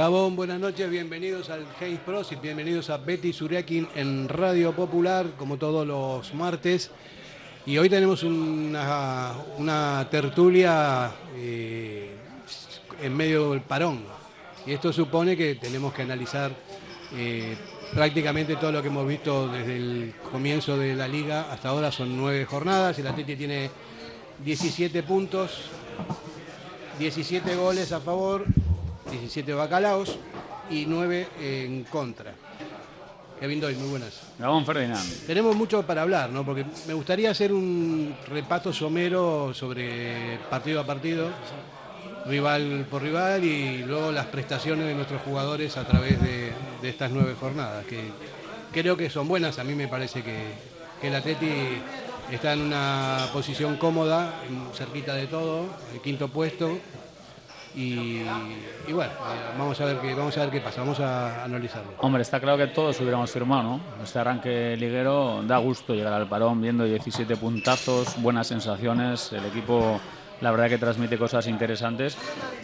Gabón, buenas noches, bienvenidos al Hayes Pros y bienvenidos a Betty Suriakin en Radio Popular, como todos los martes. Y hoy tenemos una, tertulia eh, en medio del parón. Y esto supone que tenemos que analizar eh, prácticamente todo lo que hemos visto desde el comienzo de la liga. Hasta ahora son nueve jornadas, el Atleti tiene 17 puntos, 17 goles a favor 17 bacalaos y 9 en contra. Kevin Doy, muy buenas. Gabón Ferdinand. Tenemos mucho para hablar, ¿no? Porque me gustaría hacer un repaso somero sobre partido a partido, rival por rival y luego las prestaciones de nuestros jugadores a través de, estas nueve jornadas, que creo que son buenas. A mí me parece que, que el Atleti está en una posición cómoda, cerquita de todo, el quinto puesto, y, bueno, eh, vamos a ver qué vamos a ver qué pasa, vamos a analizarlo. Hombre, está claro que todos hubiéramos firmado, ¿no? Este arranque liguero da gusto llegar al parón viendo 17 puntazos, buenas sensaciones, el equipo la verdad que transmite cosas interesantes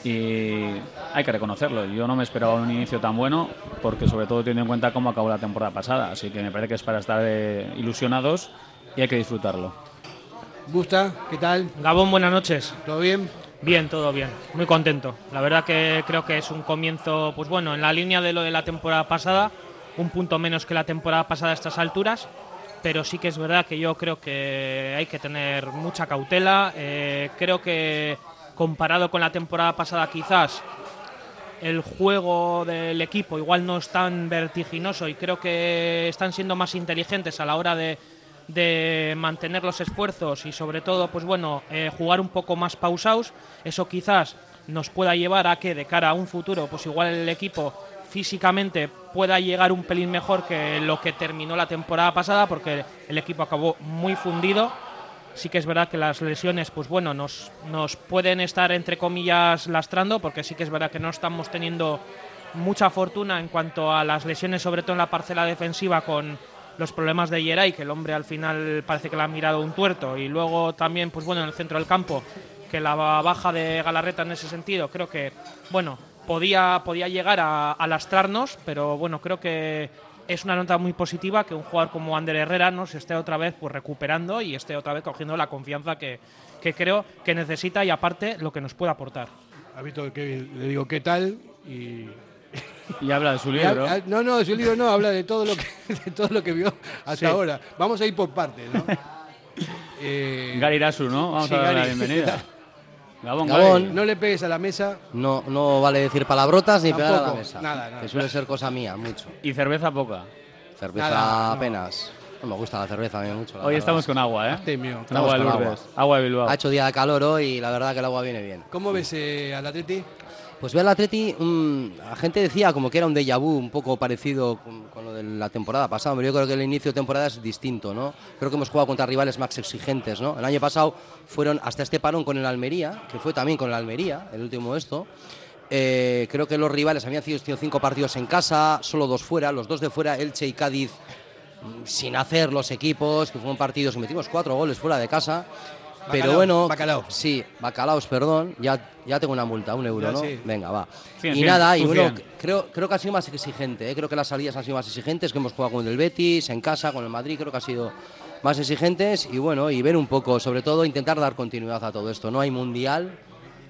y hay que reconocerlo. Yo no me esperaba un inicio tan bueno porque sobre todo teniendo en cuenta cómo acabó la temporada pasada, así que me parece que es para estar eh, ilusionados y hay que disfrutarlo. Gusta, ¿qué tal? Gabón, buenas noches. ¿Todo bien? Bien, todo bien, muy contento. La verdad que creo que es un comienzo, pues bueno, en la línea de lo de la temporada pasada, un punto menos que la temporada pasada a estas alturas, pero sí que es verdad que yo creo que hay que tener mucha cautela. Eh, creo que comparado con la temporada pasada quizás el juego del equipo igual no es tan vertiginoso y creo que están siendo más inteligentes a la hora de mantener los esfuerzos y sobre todo, pues bueno, eh, jugar un poco más pausados. Eso quizás nos pueda llevar a que de cara a un futuro, pues igual el equipo físicamente pueda llegar un pelín mejor que lo que terminó la temporada pasada, porque el equipo acabó muy fundido. Sí que es verdad que las lesiones, pues bueno, nos, nos pueden estar entre comillas lastrando, porque sí que es verdad que no estamos teniendo mucha fortuna en cuanto a las lesiones, sobre todo en la parcela defensiva con los problemas de Yeray, que el hombre al final parece que le ha mirado un tuerto, y luego también, pues bueno, en el centro del campo, que la baja de Galarreta en ese sentido, creo que, bueno, podía, podía llegar a, lastrarnos, pero bueno, creo que es una nota muy positiva que un jugador como Ander Herrera nos esté otra vez pues recuperando y esté otra vez cogiendo la confianza que, que creo que necesita y aparte lo que nos puede aportar. Ha visto que le digo qué tal y y habla de su libro. no, no, de su libro no, habla de todo lo que, de todo lo que vio hasta ahora. Vamos a ir por partes, ¿no? eh, Garirasu, ¿no? Vamos a dar la bienvenida. Gabón, Gabón. No le pegues a la mesa. No, no vale decir palabrotas ni pegar a la mesa. Nada, nada. Que suele ser cosa mía, mucho. ¿Y cerveza poca? Cerveza apenas. No. me gusta la cerveza a mí mucho. Hoy estamos con agua, ¿eh? Agua de Lourdes. Agua. de Bilbao. Ha hecho día de calor hoy y la verdad que el agua viene bien. ¿Cómo ves eh, al Atleti? Pues ve al Atleti, la gente decía como que era un déjà vu, un poco parecido con, lo de la temporada pasada, pero yo creo que el inicio de temporada es distinto, ¿no? Creo que hemos jugado contra rivales más exigentes, ¿no? El año pasado fueron hasta este parón con el Almería, que fue también con el Almería, el último esto. Eh, creo que los rivales habían sido cinco partidos en casa, solo dos fuera, los dos de fuera, Elche y Cádiz, mm, sin hacer los equipos, que fueron partidos que metimos cuatro goles fuera de casa. Pero bueno, bacalao. sí, bacalaos, perdón, ya, ya tengo una multa, un euro, ¿no? Venga, va. y nada, y bueno, creo, creo que ha sido más exigente, ¿eh? creo que las salidas han sido más exigentes, que hemos jugado con el Betis, en casa, con el Madrid, creo que ha sido más exigentes y bueno, y ver un poco, sobre todo intentar dar continuidad a todo esto. No hay mundial,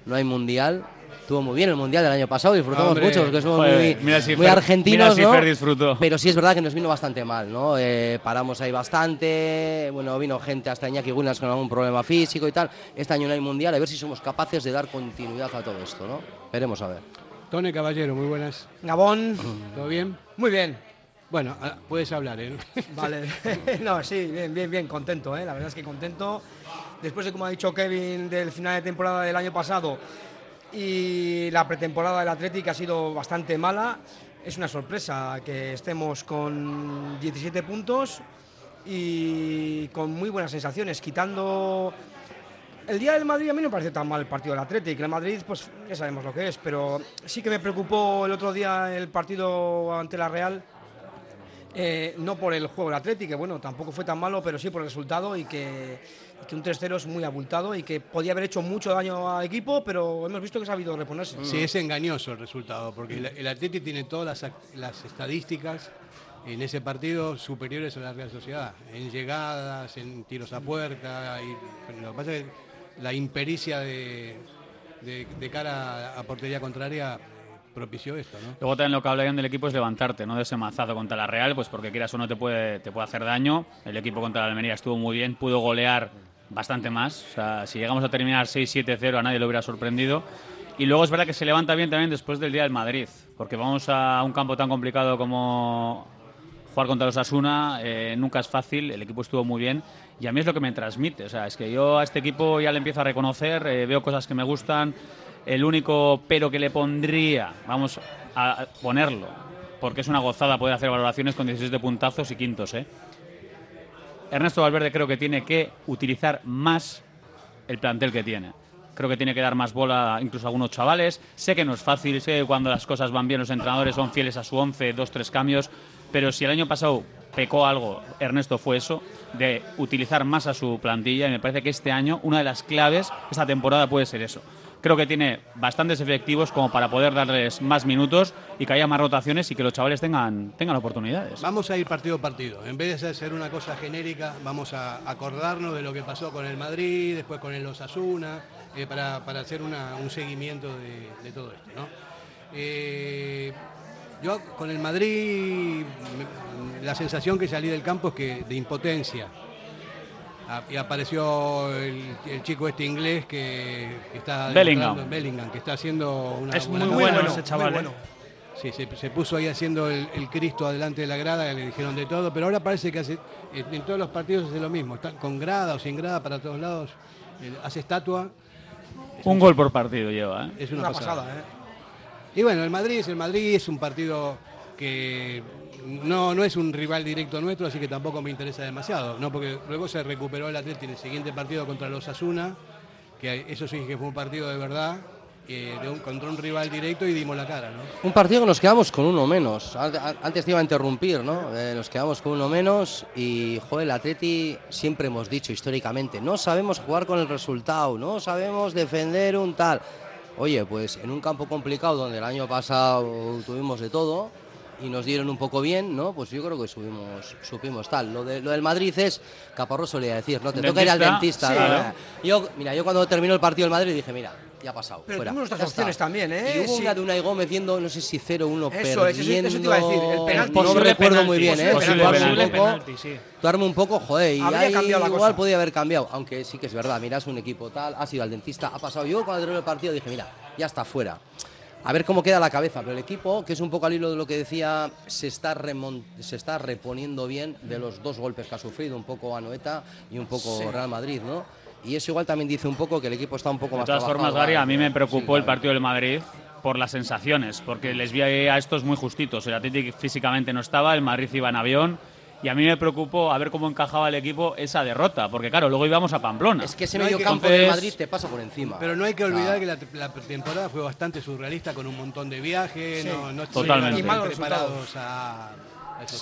no hay mundial, estuvo muy bien el Mundial del año pasado, disfrutamos mucho porque somos muy, argentinos, ¿no? Pero sí es verdad que nos vino bastante mal, ¿no? Eh, paramos ahí bastante, bueno, vino gente hasta Iñaki Williams con algún problema físico y tal. Este año no hay Mundial, a ver si somos capaces de dar continuidad a todo esto, ¿no? Veremos a ver. Tony Caballero, muy buenas. Gabón. ¿Todo bien? Muy bien. Bueno, ah, puedes hablar, ¿eh? Vale. no, sí, bien, bien, bien, contento, ¿eh? La verdad es que contento. Después de, como ha dicho Kevin, del final de temporada del año pasado, y la pretemporada del Atlético ha sido bastante mala. Es una sorpresa que estemos con 17 puntos y con muy buenas sensaciones, quitando el día del Madrid a mí no me parece tan mal el partido del Atlético. El Madrid, pues ya sabemos lo que es, pero sí que me preocupó el otro día el partido ante la Real. Eh, no por el juego del Atlético, que bueno, tampoco fue tan malo, pero sí por el resultado y que, un 3-0 es muy abultado y que podía haber hecho mucho daño al equipo, pero hemos visto que ha sabido reponerse. Sí, es engañoso el resultado, porque el, Atlético tiene todas las, las estadísticas en ese partido superiores a la Real Sociedad, en llegadas, en tiros a puerta, y lo que pasa es que la impericia de, de, cara a portería contraria propició esto, ¿no? Luego también lo que hablarían del equipo es levantarte, ¿no? De ese mazazo contra la Real, pues porque quieras o no te puede, te puede hacer daño. El equipo contra la Almería estuvo muy bien, pudo golear bastante más. O sea, si llegamos a terminar 6-7-0 a nadie lo hubiera sorprendido. Y luego es verdad que se levanta bien también después del día del Madrid, porque vamos a un campo tan complicado como jugar contra los Asuna, eh, nunca es fácil, el equipo estuvo muy bien y a mí es lo que me transmite. O sea, es que yo a este equipo ya le empiezo a reconocer, eh, veo cosas que me gustan. El único pero que le pondría, vamos a ponerlo, porque es una gozada poder hacer valoraciones con 17 puntazos y quintos. ¿eh? Ernesto Valverde creo que tiene que utilizar más el plantel que tiene. Creo que tiene que dar más bola incluso a algunos chavales. Sé que no es fácil, sé que cuando las cosas van bien los entrenadores son fieles a su once, dos, tres cambios, pero si el año pasado pecó algo, Ernesto fue eso, de utilizar más a su plantilla y me parece que este año una de las claves, esta temporada puede ser eso. Creo que tiene bastantes efectivos como para poder darles más minutos y que haya más rotaciones y que los chavales tengan, tengan oportunidades. Vamos a ir partido a partido. En vez de hacer una cosa genérica, vamos a acordarnos de lo que pasó con el Madrid, después con el Osasuna, eh, para, hacer un seguimiento de, todo esto. ¿no? Eh, yo con el Madrid, la sensación que salí del campo es que de impotencia. Ah, y apareció el, chico este inglés que, está Bellingham. Bellingham, que está haciendo una es muy bueno, ese chaval. ¿eh? Sí, se, puso ahí haciendo el, Cristo adelante de la grada, le dijeron de todo, pero ahora parece que hace, en todos los partidos hace lo mismo, está con grada o sin grada para todos lados, hace estatua. Un gol por partido lleva, ¿eh? Es una, pasada. ¿eh? Y bueno, el Madrid es el Madrid, es un partido que no, no es un rival directo nuestro, así que tampoco me interesa demasiado, ¿no? Porque luego se recuperó el Atlético en el siguiente partido contra los Asuna, que eso sí que fue un partido de verdad, de un, contra un rival directo y dimos la cara, ¿no? Un partido que nos quedamos con uno menos. Antes te iba a interrumpir, ¿no? Eh, nos quedamos con uno menos y, joder, el Atleti siempre hemos dicho históricamente, no sabemos jugar con el resultado, no sabemos defender un tal. Oye, pues en un campo complicado donde el año pasado tuvimos de todo y nos dieron un poco bien, ¿no? Pues yo creo que subimos, supimos tal. Lo, de, lo del Madrid es, Caparrós solía decir, ¿no? Te toca ir al dentista. Yo, mira, yo cuando terminó el partido del Madrid dije, mira, ya ha pasado. Pero fuera, nuestras opciones también, ¿eh? Y hubo sí. una de Unai Gómez viendo, no sé si 0-1 perdiendo. Eso, eso, te iba a decir, el penalti. No recuerdo muy bien, ¿eh? Posible penalti, penalti, sí. Un poco, joder, y ahí igual cosa. podía haber cambiado. Aunque sí que es verdad, miras un equipo tal, ha sido al dentista, ha pasado. Yo cuando terminó el partido dije, mira, ya está fuera. A ver cómo queda la cabeza, pero el equipo, que es un poco al hilo de lo que decía, se está, se está reponiendo bien de los dos golpes que ha sufrido, un poco Anoeta y un poco Real Madrid, ¿no? Y eso igual también dice un poco que el equipo está un poco más De todas formas, Gary, a mí me preocupó el partido del Madrid por las sensaciones, porque les vi a estos muy justitos. El Atlético físicamente no estaba, el Madrid iba en avión y a mí me preocupó a ver cómo encajaba el equipo esa derrota, porque claro, luego íbamos a Pamplona. Es que ese medio campo de Madrid te pasa por encima. Pero no hay que olvidar que la, temporada fue bastante surrealista con un montón de viajes, no, no Totalmente. preparados a,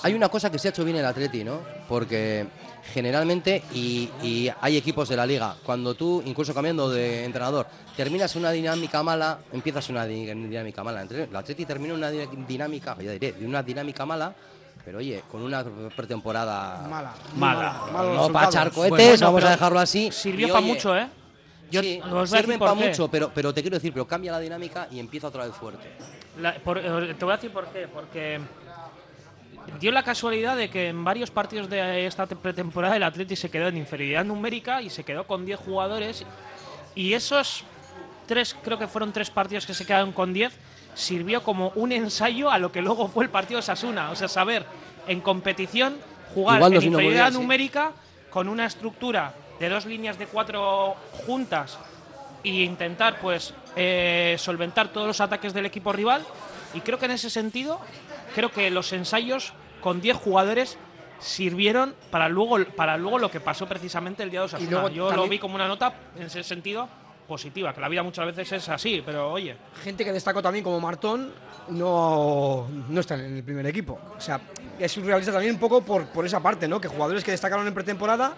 Hay una cosa que se ha hecho bien el Atleti, ¿no? Porque generalmente, y, y, hay equipos de la liga, cuando tú, incluso cambiando de entrenador, terminas una dinámica mala, empiezas una dinámica mala. El Atleti termina una dinámica, ya diré, de una dinámica mala pero oye, con una pretemporada mala, mala, no para echar cohetes, vamos a dejarlo así. Sirvió para mucho, ¿eh? Yo sí, sirven para mucho, pero, pero te quiero decir, pero cambia la dinámica y empieza otra vez fuerte. Eh, te voy a decir por qué, porque dio la casualidad de que en varios partidos de esta pretemporada el Atleti se quedó en inferioridad numérica y se quedó con 10 jugadores y esos tres, creo que fueron tres partidos que se quedaron con 10 sirvió como un ensayo a lo que luego fue el partido de Sasuna. O sea, saber en competición jugar en inferioridad numérica con una estructura de dos líneas de cuatro juntas e intentar pues eh, solventar todos los ataques del equipo rival. Y creo que en ese sentido, creo que los ensayos con 10 jugadores sirvieron para luego, para luego lo que pasó precisamente el día de Osasuna. Yo lo vi como una nota en ese sentido positiva, que la vida muchas veces es así, pero oye. Gente que destacó también como Martón no, no está en el primer equipo. O sea, es surrealista también un poco por, por esa parte, ¿no? Que jugadores que destacaron en pretemporada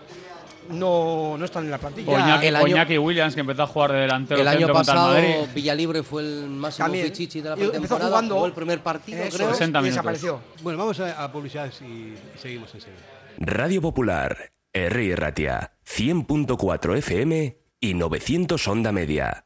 no, no están en la plantilla. Oñaki, Williams, que empezó a jugar de delantero. El año pasado Villalibre fue el máximo fichichi de la pretemporada. Empezó jugando el primer partido, creo, y desapareció. Bueno, vamos a, a publicidad y seguimos enseguida. Radio Popular, R. Ratia, 100.4 FM y 900 Onda Media.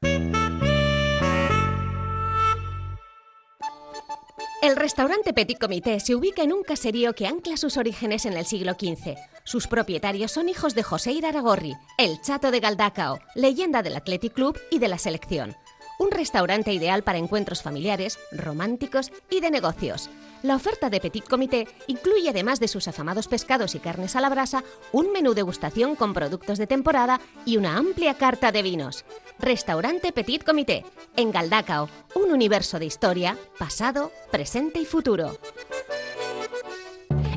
El restaurante Petit Comité se ubica en un caserío que ancla sus orígenes en el siglo XV. Sus propietarios son hijos de José Iraragorri, el chato de Galdacao, leyenda del Athletic Club y de la selección. Un restaurante ideal para encuentros familiares, románticos y de negocios. La oferta de Petit Comité incluye, además de sus afamados pescados y carnes a la brasa, un menú degustación con productos de temporada y una amplia carta de vinos. Restaurante Petit Comité, en Galdacao, un universo de historia, pasado, presente y futuro.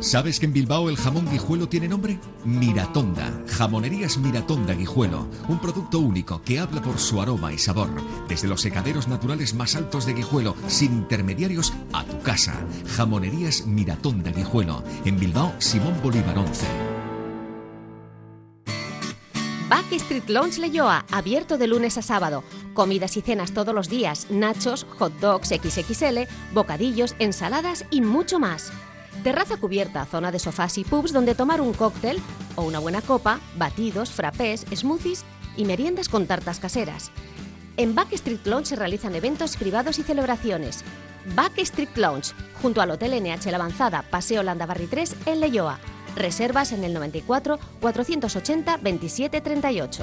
¿Sabes que en Bilbao el jamón guijuelo tiene nombre? Miratonda. Jamonerías Miratonda Guijuelo. Un producto único que habla por su aroma y sabor. Desde los secaderos naturales más altos de Guijuelo, sin intermediarios, a tu casa. Jamonerías Miratonda Guijuelo. En Bilbao, Simón Bolívar 11. Backstreet Lounge Leyoa, abierto de lunes a sábado. Comidas y cenas todos los días, nachos, hot dogs XXL, bocadillos, ensaladas y mucho más. Terraza cubierta, zona de sofás y pubs donde tomar un cóctel o una buena copa, batidos, frappés, smoothies y meriendas con tartas caseras. En Backstreet Lounge se realizan eventos privados y celebraciones. Backstreet Lounge, junto al Hotel NH La Avanzada, Paseo Landabarri 3, en Leyoa. Reservas en el 94 480 27 38.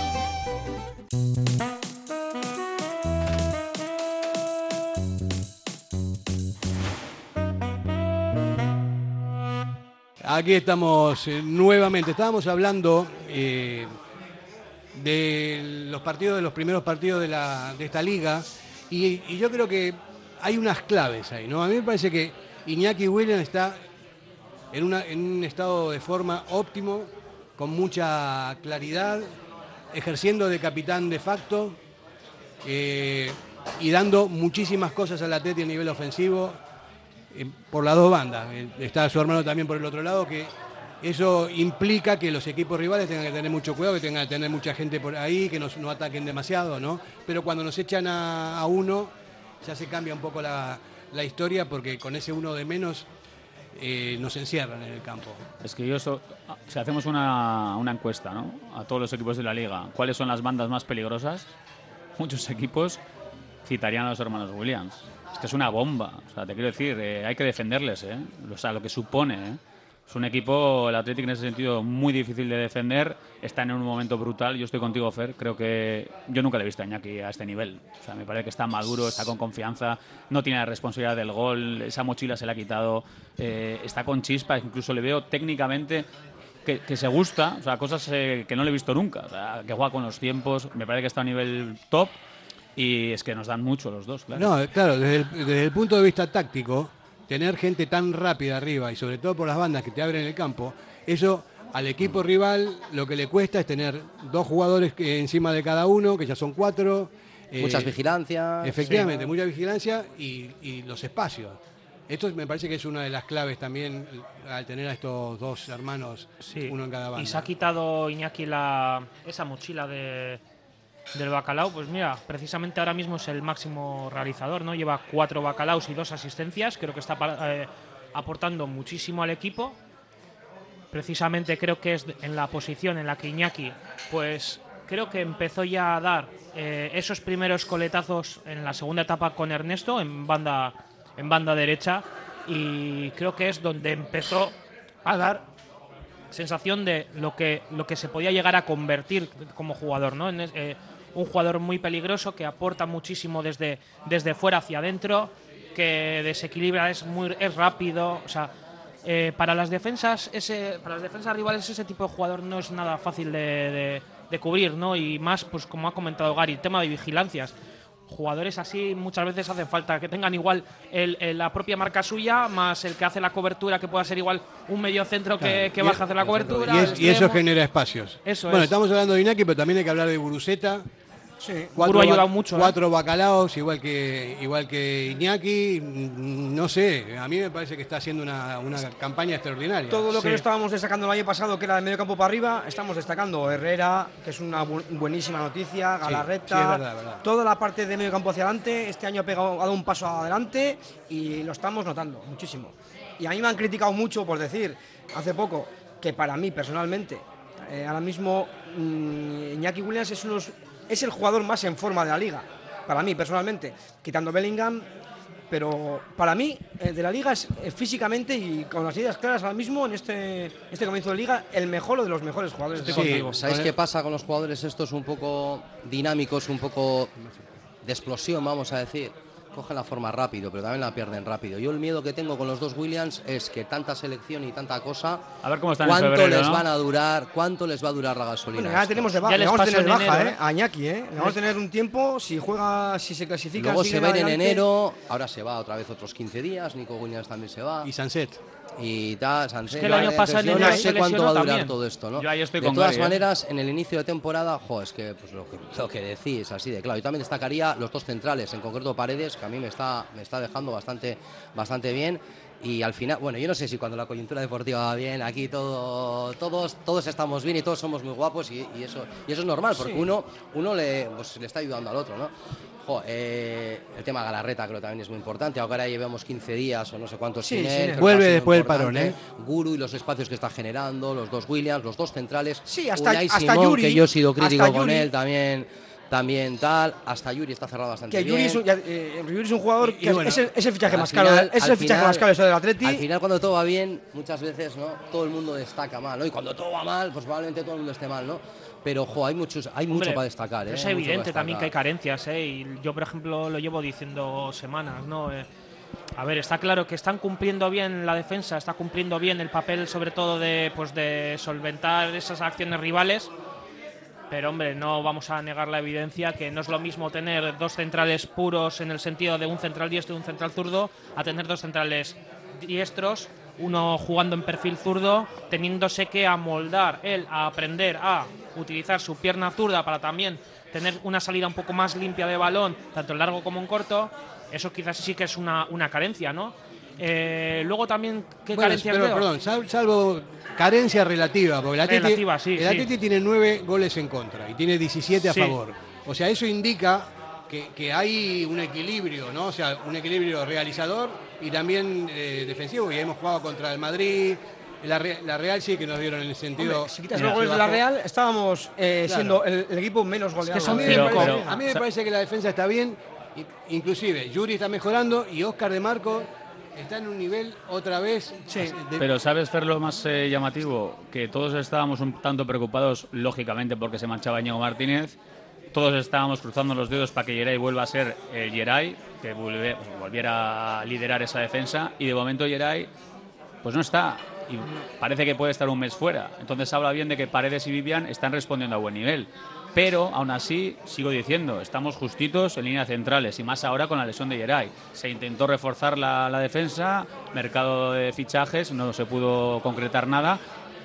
Aquí estamos eh, nuevamente. Estábamos hablando eh, de los partidos, de los primeros partidos de, esta liga, y, yo creo que hay unas claves ahí, ¿no? A mí me parece que Iñaki Williams está en, un estado de forma óptimo, con mucha claridad, ejerciendo de capitán de facto eh, y dando muchísimas cosas al Atleti a nivel ofensivo por las dos bandas. Eh, está su hermano también por el otro lado, que eso implica que los equipos rivales tengan que tener mucho cuidado, que tengan que tener mucha gente por ahí, que no ataquen demasiado, ¿no? Pero cuando nos echan a, uno, ya se cambia un poco la, historia, porque con ese uno de menos eh, nos encierran en el campo. Es que yo, eso, si hacemos una, una encuesta ¿no? a todos los equipos de la liga, ¿cuáles son las bandas más peligrosas? Muchos equipos citarían a los hermanos Williams. Es que es una bomba. O sea, te quiero decir, eh, hay que defenderles, ¿eh? O sea, lo que supone, ¿eh? es un equipo, el Athletic en ese sentido, muy difícil de defender. Está en un momento brutal. Yo estoy contigo, Fer. Creo que yo nunca le he visto a Iñaki a este nivel. O sea, me parece que está maduro, está con confianza, no tiene la responsabilidad del gol, esa mochila se le ha quitado, eh, está con chispa. Incluso le veo técnicamente que, se gusta, o sea, cosas eh, que no le he visto nunca. O sea, que juega con los tiempos, me parece que está a nivel top. Y es que nos dan mucho los dos, claro. No, claro, desde el punto de vista táctico, tener gente tan rápida arriba y sobre todo por las bandas que te abren el campo, eso al equipo rival lo que le cuesta es tener dos jugadores encima de cada uno, que ya son cuatro. Muchas eh, vigilancias. Efectivamente, mucha vigilancia y, los espacios. Esto me parece que es una de las claves también al tener a estos dos hermanos, uno en cada banda. Y se ha quitado Iñaki la, esa mochila de, del bacalao, pues mira, precisamente ahora mismo es el máximo realizador, ¿no? Lleva cuatro bacalaos y dos asistencias, creo que está eh, aportando muchísimo al equipo. Precisamente creo que es en la posición en la que Iñaki, pues creo que empezó ya a dar eh, esos primeros coletazos en la segunda etapa con Ernesto en banda, en banda derecha y creo que es donde empezó a dar sensación de lo que, lo que se podía llegar a convertir como jugador, ¿no? En, eh, un jugador muy peligroso que aporta muchísimo desde, desde fuera hacia adentro, que desequilibra, es muy es rápido, o sea, eh, para las defensas ese, para las defensas rivales ese tipo de jugador no es nada fácil de, de, cubrir, ¿no? Y más, pues como ha comentado Gary, el tema de vigilancias jugadores así muchas veces hacen falta, que tengan igual la propia marca suya, más el que hace la cobertura, que pueda ser igual un medio centro que, baja a hacer la cobertura. Y, eso genera espacios. bueno, estamos hablando de Inaki, pero también hay que hablar de Buruseta. Sí, cuatro, ha ayudado mucho. ¿eh? Cuatro bacalaos, igual que, igual que Iñaki. Mm, no sé, a mí me parece que está haciendo una, campaña extraordinaria. Todo lo que estábamos destacando el año pasado, que era de medio campo para arriba, estamos destacando Herrera, que es una buenísima noticia, Galarreta. Toda la parte de medio campo hacia adelante, este año ha, pegado, ha dado un paso adelante y lo estamos notando muchísimo. Y a mí me han criticado mucho por decir, hace poco, que para mí personalmente, eh, ahora mismo mm, Iñaki Williams es uno es el jugador más en forma de la liga, para mí personalmente, quitando Bellingham, pero para mí eh, de la liga es eh, físicamente y con las ideas claras ahora mismo en este, este comienzo de liga el mejor o de los mejores jugadores. de sí, ¿Sabéis qué pasa con los jugadores estos un poco dinámicos, un poco de explosión, vamos a decir? Cogen la forma rápido, pero también la pierden rápido. Yo el miedo que tengo con los dos Williams es que tanta selección y tanta cosa, a ver cómo están cuánto les van a durar, cuánto les va a durar la gasolina. Bueno, ya tenemos de baja, vamos a tener baja, ¿eh? a Iñaki, ¿eh? vamos a tener un tiempo si juega, si se clasifica. Luego se ven en enero, ahora se va otra vez otros 15 días, Nico Williams también se va. Y Sanset y tal, Sánchez. el año pasado yo no sé cuánto va a durar todo esto, ¿no? de todas ¿eh? maneras, en el inicio de temporada, jo, es que pues, lo, que lo que decís, así de claro. Yo también destacaría los dos centrales, en concreto Paredes, que a mí me está, me está dejando bastante, bastante bien. Y al final, bueno, yo no sé si cuando la coyuntura deportiva va bien, aquí todo, todos, todos estamos bien y todos somos muy guapos y, eso, y eso es normal, porque uno, uno le, pues, le está ayudando al otro, ¿no? Eh, el tema Galarreta creo que también es muy importante. Ahora llevamos 15 días o no sé cuántos sin él. Vuelve después del parón, ¿eh? Guru y los espacios que está generando, los dos Williams, los dos centrales. Sí, hasta, hasta Yuri, que yo he sido crítico con él también también tal, hasta Yuri está cerrado bastante que Yuri Es un, eh, Yuri es un jugador que es, el, fichaje más caro, es el fichaje más caro del Atleti. Al final cuando todo va bien, muchas veces, ¿no? Todo el mundo destaca mal, ¿no? Y cuando todo va mal, pues probablemente todo el mundo esté mal, ¿no? Pero hay muchos hay mucho para destacar ¿eh? es evidente también que hay carencias ¿eh? y yo por ejemplo lo llevo diciendo semanas no eh, a ver está claro que están cumpliendo bien la defensa está cumpliendo bien el papel sobre todo de pues de solventar esas acciones rivales pero hombre no vamos a negar la evidencia que no es lo mismo tener dos centrales puros en el sentido de un central diestro y un central zurdo a tener dos centrales diestros uno jugando en perfil zurdo, teniéndose que amoldar él a aprender a utilizar su pierna zurda para también tener una salida un poco más limpia de balón, tanto en largo como en corto, eso quizás sí que es una, una carencia, ¿no? Eh, luego también, ¿qué carencia pero, Perdón, salvo carencia relativa, porque el Atleti, tiene nueve goles en contra y tiene 17 a favor. O sea, eso indica que, hay un equilibrio, ¿no? O sea, un equilibrio realizador y también eh, defensivo. Y hemos jugado contra el Madrid, la, Real sí que nos dieron en el sentido. si quitas los goles de la Real, estábamos eh, siendo el, equipo menos goleado. a, mí me parece, que la defensa está bien, inclusive Yuri está mejorando y Oscar de Marco está en un nivel otra vez. Pero ¿sabes, Fer, lo más eh, llamativo? Que todos estábamos un tanto preocupados, lógicamente, porque se manchaba Ñigo Martínez. Todos estábamos cruzando los dedos para que Yeray vuelva a ser el Yeray, que volviera a liderar esa defensa. Y de momento Yeray, pues no está. Y parece que puede estar un mes fuera. Entonces habla bien de que Paredes y Vivian están respondiendo a buen nivel. Pero aún así, sigo diciendo, estamos justitos en líneas centrales y más ahora con la lesión de Geray. Se intentó reforzar la, defensa, mercado de fichajes, no se pudo concretar nada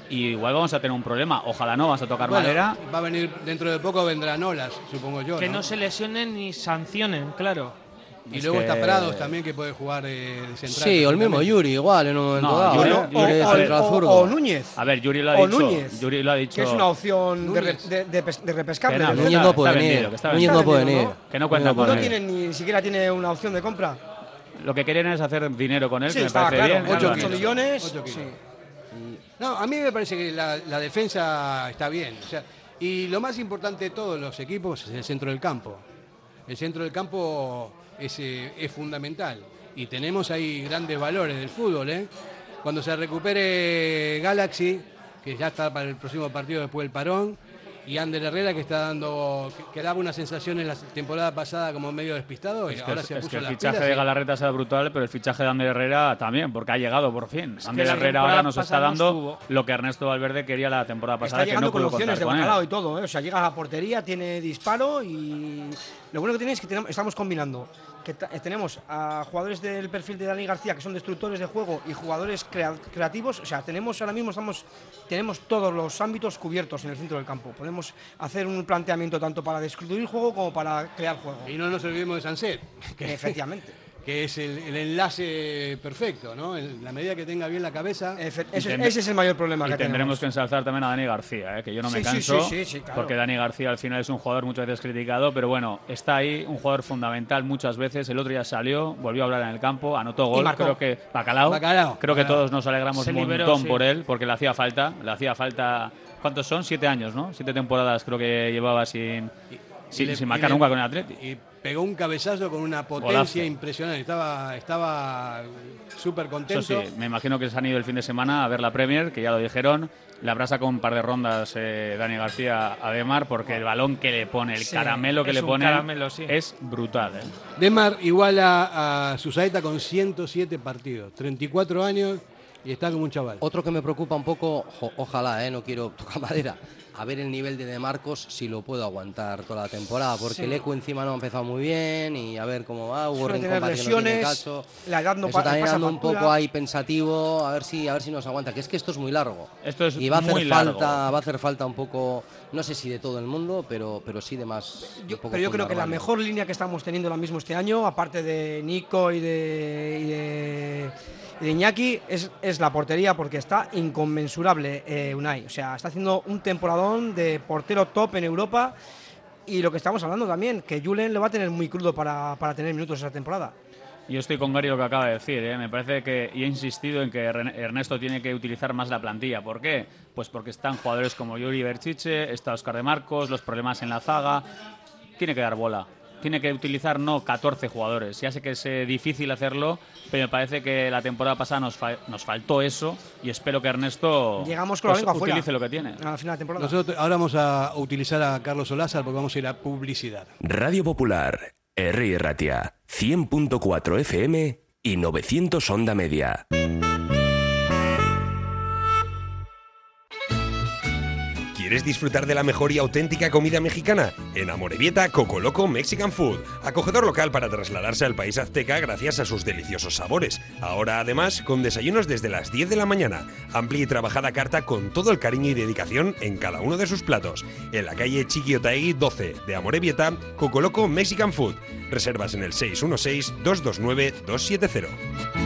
y igual vamos a tener un problema. Ojalá no, vas a tocar madera. Va a venir dentro de poco, vendrán olas, supongo yo. Que no, se lesionen ni sancionen, claro. Y luego está Prados también que puede jugar eh, de central. Sí, o el mismo Yuri, igual en un momento dado. Yuri, Yuri o, o, Núñez. A ver, Yuri lo ha dicho. Núñez, Yuri lo ha dicho. Que es una opción de, de, de, de repescarle. No, Núñez no puede venir. Núñez no puede venir. Que no cuenta con No tiene ni siquiera tiene una opción de compra. Lo que quieren es hacer dinero con él, sí, que me parece claro, bien. 8 millones. Sí. No, a mí me parece que la, la defensa está bien. O sea, y lo más importante de todos los equipos es el centro del campo. El centro del campo es, eh, es fundamental. Y tenemos ahí grandes valores del fútbol. ¿eh? Cuando se recupere Galaxy, que ya está para el próximo partido después del parón, y Ander Herrera que está dando que, daba una sensación en la temporada pasada como medio despistado y ahora se es que el fichaje de Galarreta será brutal pero el fichaje de Ander Herrera también porque ha llegado por fin. Ander Herrera ahora nos está dando lo que Ernesto Valverde quería la temporada pasada está llegando que no con opciones de bacalao y todo ¿eh? o sea llega a la portería tiene disparo y lo bueno que tiene es que estamos combinando que eh, tenemos a jugadores del perfil de Dani García que son destructores de juego y jugadores creativos. O sea, tenemos ahora mismo estamos, tenemos todos los ámbitos cubiertos en el centro del campo. Podemos hacer un planteamiento tanto para destruir juego como para crear juego. Y no nos olvidemos de Sanset. Que Efectivamente. Que es el, enlace perfecto, ¿no? En la medida que tenga bien la cabeza. ese, es el mayor problema y que tendremos que ensalzar también a Dani García, ¿eh? que yo no me canso, porque Dani García al final es un jugador muchas veces criticado, pero bueno, está ahí, un jugador fundamental muchas veces. El otro día salió, volvió a hablar en el campo, anotó gol, creo que Bacalao, creo que todos nos alegramos un montón por él, porque le hacía falta, le hacía falta. ¿Cuántos son? Siete años, ¿no? Siete temporadas creo que llevaba sin, sin, marcar nunca con el Atleti pegó un cabezazo con una potencia impresionante. Estaba estaba súper contento. Eso sí, me imagino que se han ido el fin de semana a ver la Premier, que ya lo dijeron. Le abraza con un par de rondas eh, Dani García a Demar porque el balón que le pone, el caramelo que le pone es brutal. ¿eh? Demar iguala a Susaeta con 107 partidos, 34 años y está como un chaval. Otro que me preocupa un poco, ojalá, ¿eh? no quiero tocar madera, a ver el nivel de De Marcos si lo puedo aguantar toda la temporada, porque el Eco encima no ha empezado muy bien y a ver cómo va, hubo lesiones, caso. La edad no Eso también ando un poco ahí pensativo, a ver si a ver si nos aguanta, que es que esto es muy largo. Esto es y va a hacer falta, va a hacer falta un poco, no sé si de todo el mundo, pero pero sí de más. pero yo creo que la mejor línea que estamos teniendo ahora mismo este año, aparte de Nico y de de Iñaki es, es, la portería porque está inconmensurable eh. O sea, está haciendo un temporadón de portero top en Europa y lo que estamos hablando también, que Julen le va a tener muy crudo para, para tener minutos esa temporada. Yo estoy con Gary lo que acaba de decir. ¿eh? Me parece que y he insistido en que Ernesto tiene que utilizar más la plantilla. ¿Por qué? Pues porque están jugadores como Yuri Berchiche, está Oscar de Marcos, los problemas en la zaga. Tiene que dar bola tiene que utilizar no 14 jugadores. Ya sé que es eh, difícil hacerlo, pero me parece que la temporada pasada nos, nos faltó eso y espero que Ernesto Llegamos con pues, utilice lo que tiene. Nosotros ahora vamos a utilizar a Carlos Olázar porque vamos a ir a publicidad. Radio Popular, R. Ratia, 100.4 FM y 900 Onda Media. ¿Quieres disfrutar de la mejor y auténtica comida mexicana? En Amorebieta, Coco Loco Mexican Food, acogedor local para trasladarse al país azteca gracias a sus deliciosos sabores. Ahora además con desayunos desde las 10 de la mañana, amplia y trabajada carta con todo el cariño y dedicación en cada uno de sus platos. En la calle Chiquiotaegui 12 de Amorebieta, Coco Loco Mexican Food. Reservas en el 616 229 270.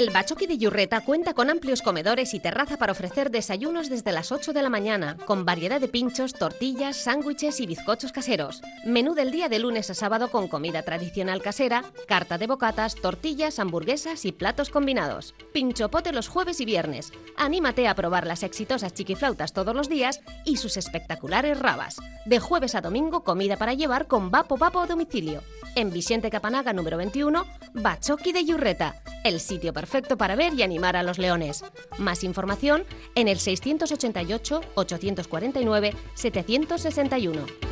El Bachoqui de Yurreta cuenta con amplios comedores y terraza para ofrecer desayunos desde las 8 de la mañana, con variedad de pinchos, tortillas, sándwiches y bizcochos caseros. Menú del día de lunes a sábado con comida tradicional casera, carta de bocatas, tortillas, hamburguesas y platos combinados. Pinchopote los jueves y viernes. Anímate a probar las exitosas chiquiflautas todos los días y sus espectaculares rabas. De jueves a domingo, comida para llevar con Vapo Vapo a domicilio. En Vicente Capanaga número 21, Bachoqui de Yurreta, el sitio perfecto para ver y animar a los leones. Más información en el 688-849-761.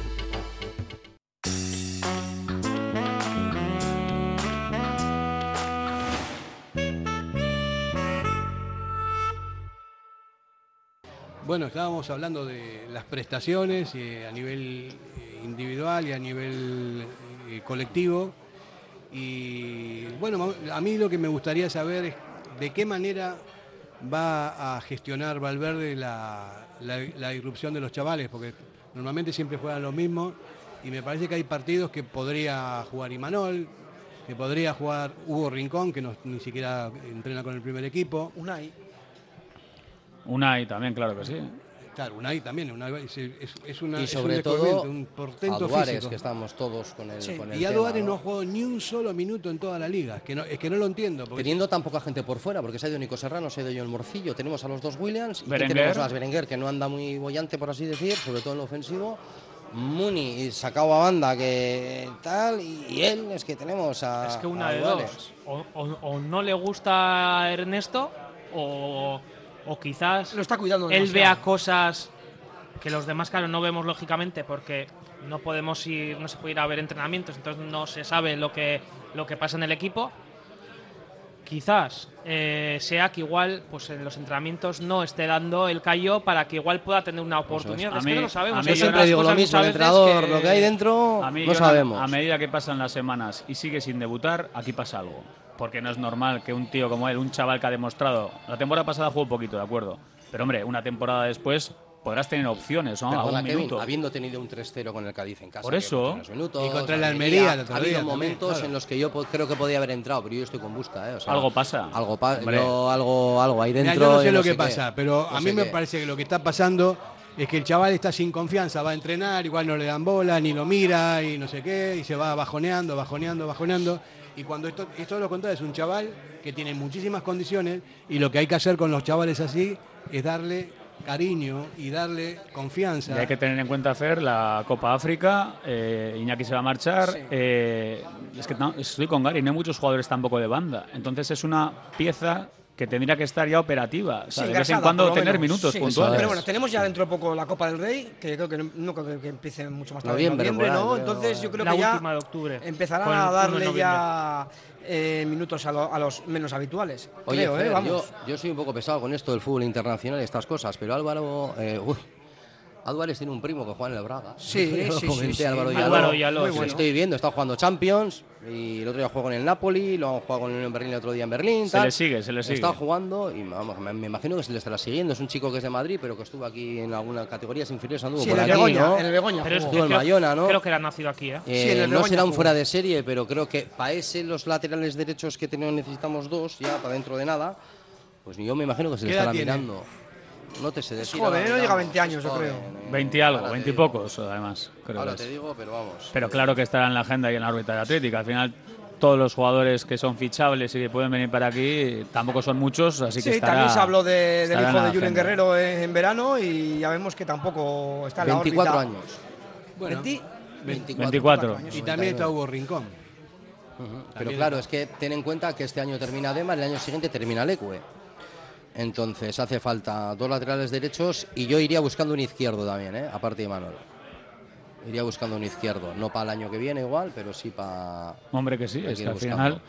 Bueno, estábamos hablando de las prestaciones eh, a nivel eh, individual y a nivel eh, colectivo. Y bueno, a mí lo que me gustaría saber es de qué manera va a gestionar Valverde la, la, irrupción de los chavales, porque normalmente siempre juegan lo mismo y me parece que hay partidos que podría jugar Imanol, que podría jugar Hugo Rincón, que no, ni siquiera entrena con el primer equipo. Unai. Unai también, claro que sí. Claro, Unai también, es, una, y sobre todo un portento que estamos todos con el, con Y Aduares ¿no? ha jugado ni un solo minuto en toda la liga, que no, es que no lo entiendo. Teniendo tan poca gente por fuera, porque se ha ido Nico Serrano, se ha ido el Morcillo, tenemos a los dos Williams y tenemos a las Berenguer, que no anda muy bollante, por así decir, sobre todo en lo ofensivo. Muni sacado a banda que tal y él es que tenemos a es que una de dos o, no le gusta a Ernesto o o quizás lo está cuidando él vea cosas que los demás claro no vemos lógicamente porque no podemos ir no se puede ir a ver entrenamientos entonces no se sabe lo que lo que pasa en el equipo quizás eh, sea que igual pues en los entrenamientos no esté dando el callo para que igual pueda tener una oportunidad. Es, que no lo sabemos. Yo siempre digo lo mismo, el entrenador, lo que hay dentro, no sabemos. A medida que pasan las semanas y sigue sin debutar, aquí pasa algo porque no es normal que un tío como él, un chaval que ha demostrado. La temporada pasada jugó un poquito, de acuerdo. Pero hombre, una temporada después podrás tener opciones, ¿no? habiendo tenido un 3-0 con el Cádiz en casa. Por eso. y contra el Almería. ha habido momentos en los que yo creo que podía haber entrado, pero yo estoy con busca. ¿eh? algo pasa. Algo, pasa algo, algo ahí dentro. yo no sé lo que pasa, pero a mí me parece que lo que está pasando es que el chaval está sin confianza, va a entrenar, igual no le dan bola, ni lo mira y no sé qué, y se va bajoneando, bajoneando, bajoneando. Y cuando esto, esto lo contrario, es un chaval que tiene muchísimas condiciones y lo que hay que hacer con los chavales así es darle cariño y darle confianza. Y hay que tener en cuenta, hacer la Copa África, eh, Iñaki se va a marchar, eh, es que estoy con Gary, no hay muchos jugadores tampoco de banda, entonces es una pieza que tendría que estar ya operativa. O sea, de vez en cuando tener minutos puntuales. Pero bueno, tenemos ya dentro de poco la Copa del Rey, que creo que no, creo que empiece mucho más tarde. Noviembre, noviembre ¿no? Entonces yo creo que ya de octubre, empezará a darle ya eh, minutos a, los menos habituales. Oye, creo, ¿eh? Vamos. Yo, yo, soy un poco pesado con esto del fútbol internacional y estas cosas, pero Álvaro... Eh, Álvarez tiene un primo que juega en el Braga. Sí, sí, comenté, sí, Álvaro Yaló. Lo estoy viendo, está jugando Champions y el otro día jugó con el Napoli, lo han jugado con el Berlín el otro día en Berlín. Se le sigue, se le sigue. Está jugando y vamos, me, imagino que se le estará siguiendo. Es un chico que es de Madrid, pero que estuvo aquí en alguna categoría inferiores, anduvo sí, por en aquí, Begoña, ¿no? En el Begoña. Pero estuvo en Mayona, ¿no? Creo que era nacido aquí, ¿eh? eh sí, en no será un fuera de serie, pero creo que para ese los laterales derechos que tenemos necesitamos dos, ya para dentro de nada. Pues yo me imagino que se le estará mirando. No te sé decir. joven, no llega a 20 años, yo creo. 20 algo, 20 y pocos, además. Creo ahora que te es. digo, pero vamos. Pero claro que estará en la agenda y en la órbita de Atlética. Al final, todos los jugadores que son fichables y que pueden venir para aquí tampoco son muchos, así que Sí, estará, también se habló de- del hijo de Julen. Guerrero en, en verano y ya vemos que tampoco está en la 24 órbita. años. Bueno, 20 24. Y también está Hugo Rincón. Pero claro, es que ten en cuenta que este año termina Dema, el año siguiente termina Lecue. Entonces hace falta dos laterales derechos y yo iría buscando un izquierdo también, ¿eh? aparte de Manuel. Iría buscando un izquierdo, no para el año que viene igual, pero sí para... Hombre, que sí, es que al final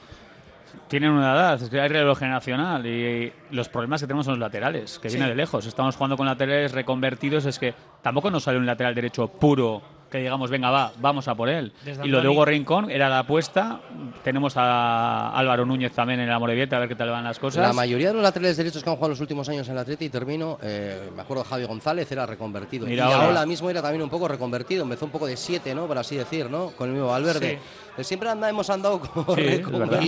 tienen una edad, es que hay relevo generacional y los problemas que tenemos son los laterales, que Sí. viene de lejos. Estamos jugando con laterales reconvertidos, es que tampoco nos sale un lateral derecho puro que digamos, venga, va, vamos a por él. Desde y lo de Hugo Rincón era la apuesta. Tenemos a Álvaro Núñez también en la Morevieta, a ver qué tal van las cosas. La mayoría de los laterales derechos que han jugado los últimos años en el Atleti, y termino, eh, me acuerdo de Javi González, era reconvertido. Mira y ahora. ahora mismo era también un poco reconvertido, empezó un poco de 7, ¿no? Por así decir, ¿no? Con el mismo Valverde. Sí. Pero siempre anda, hemos andado como Sí,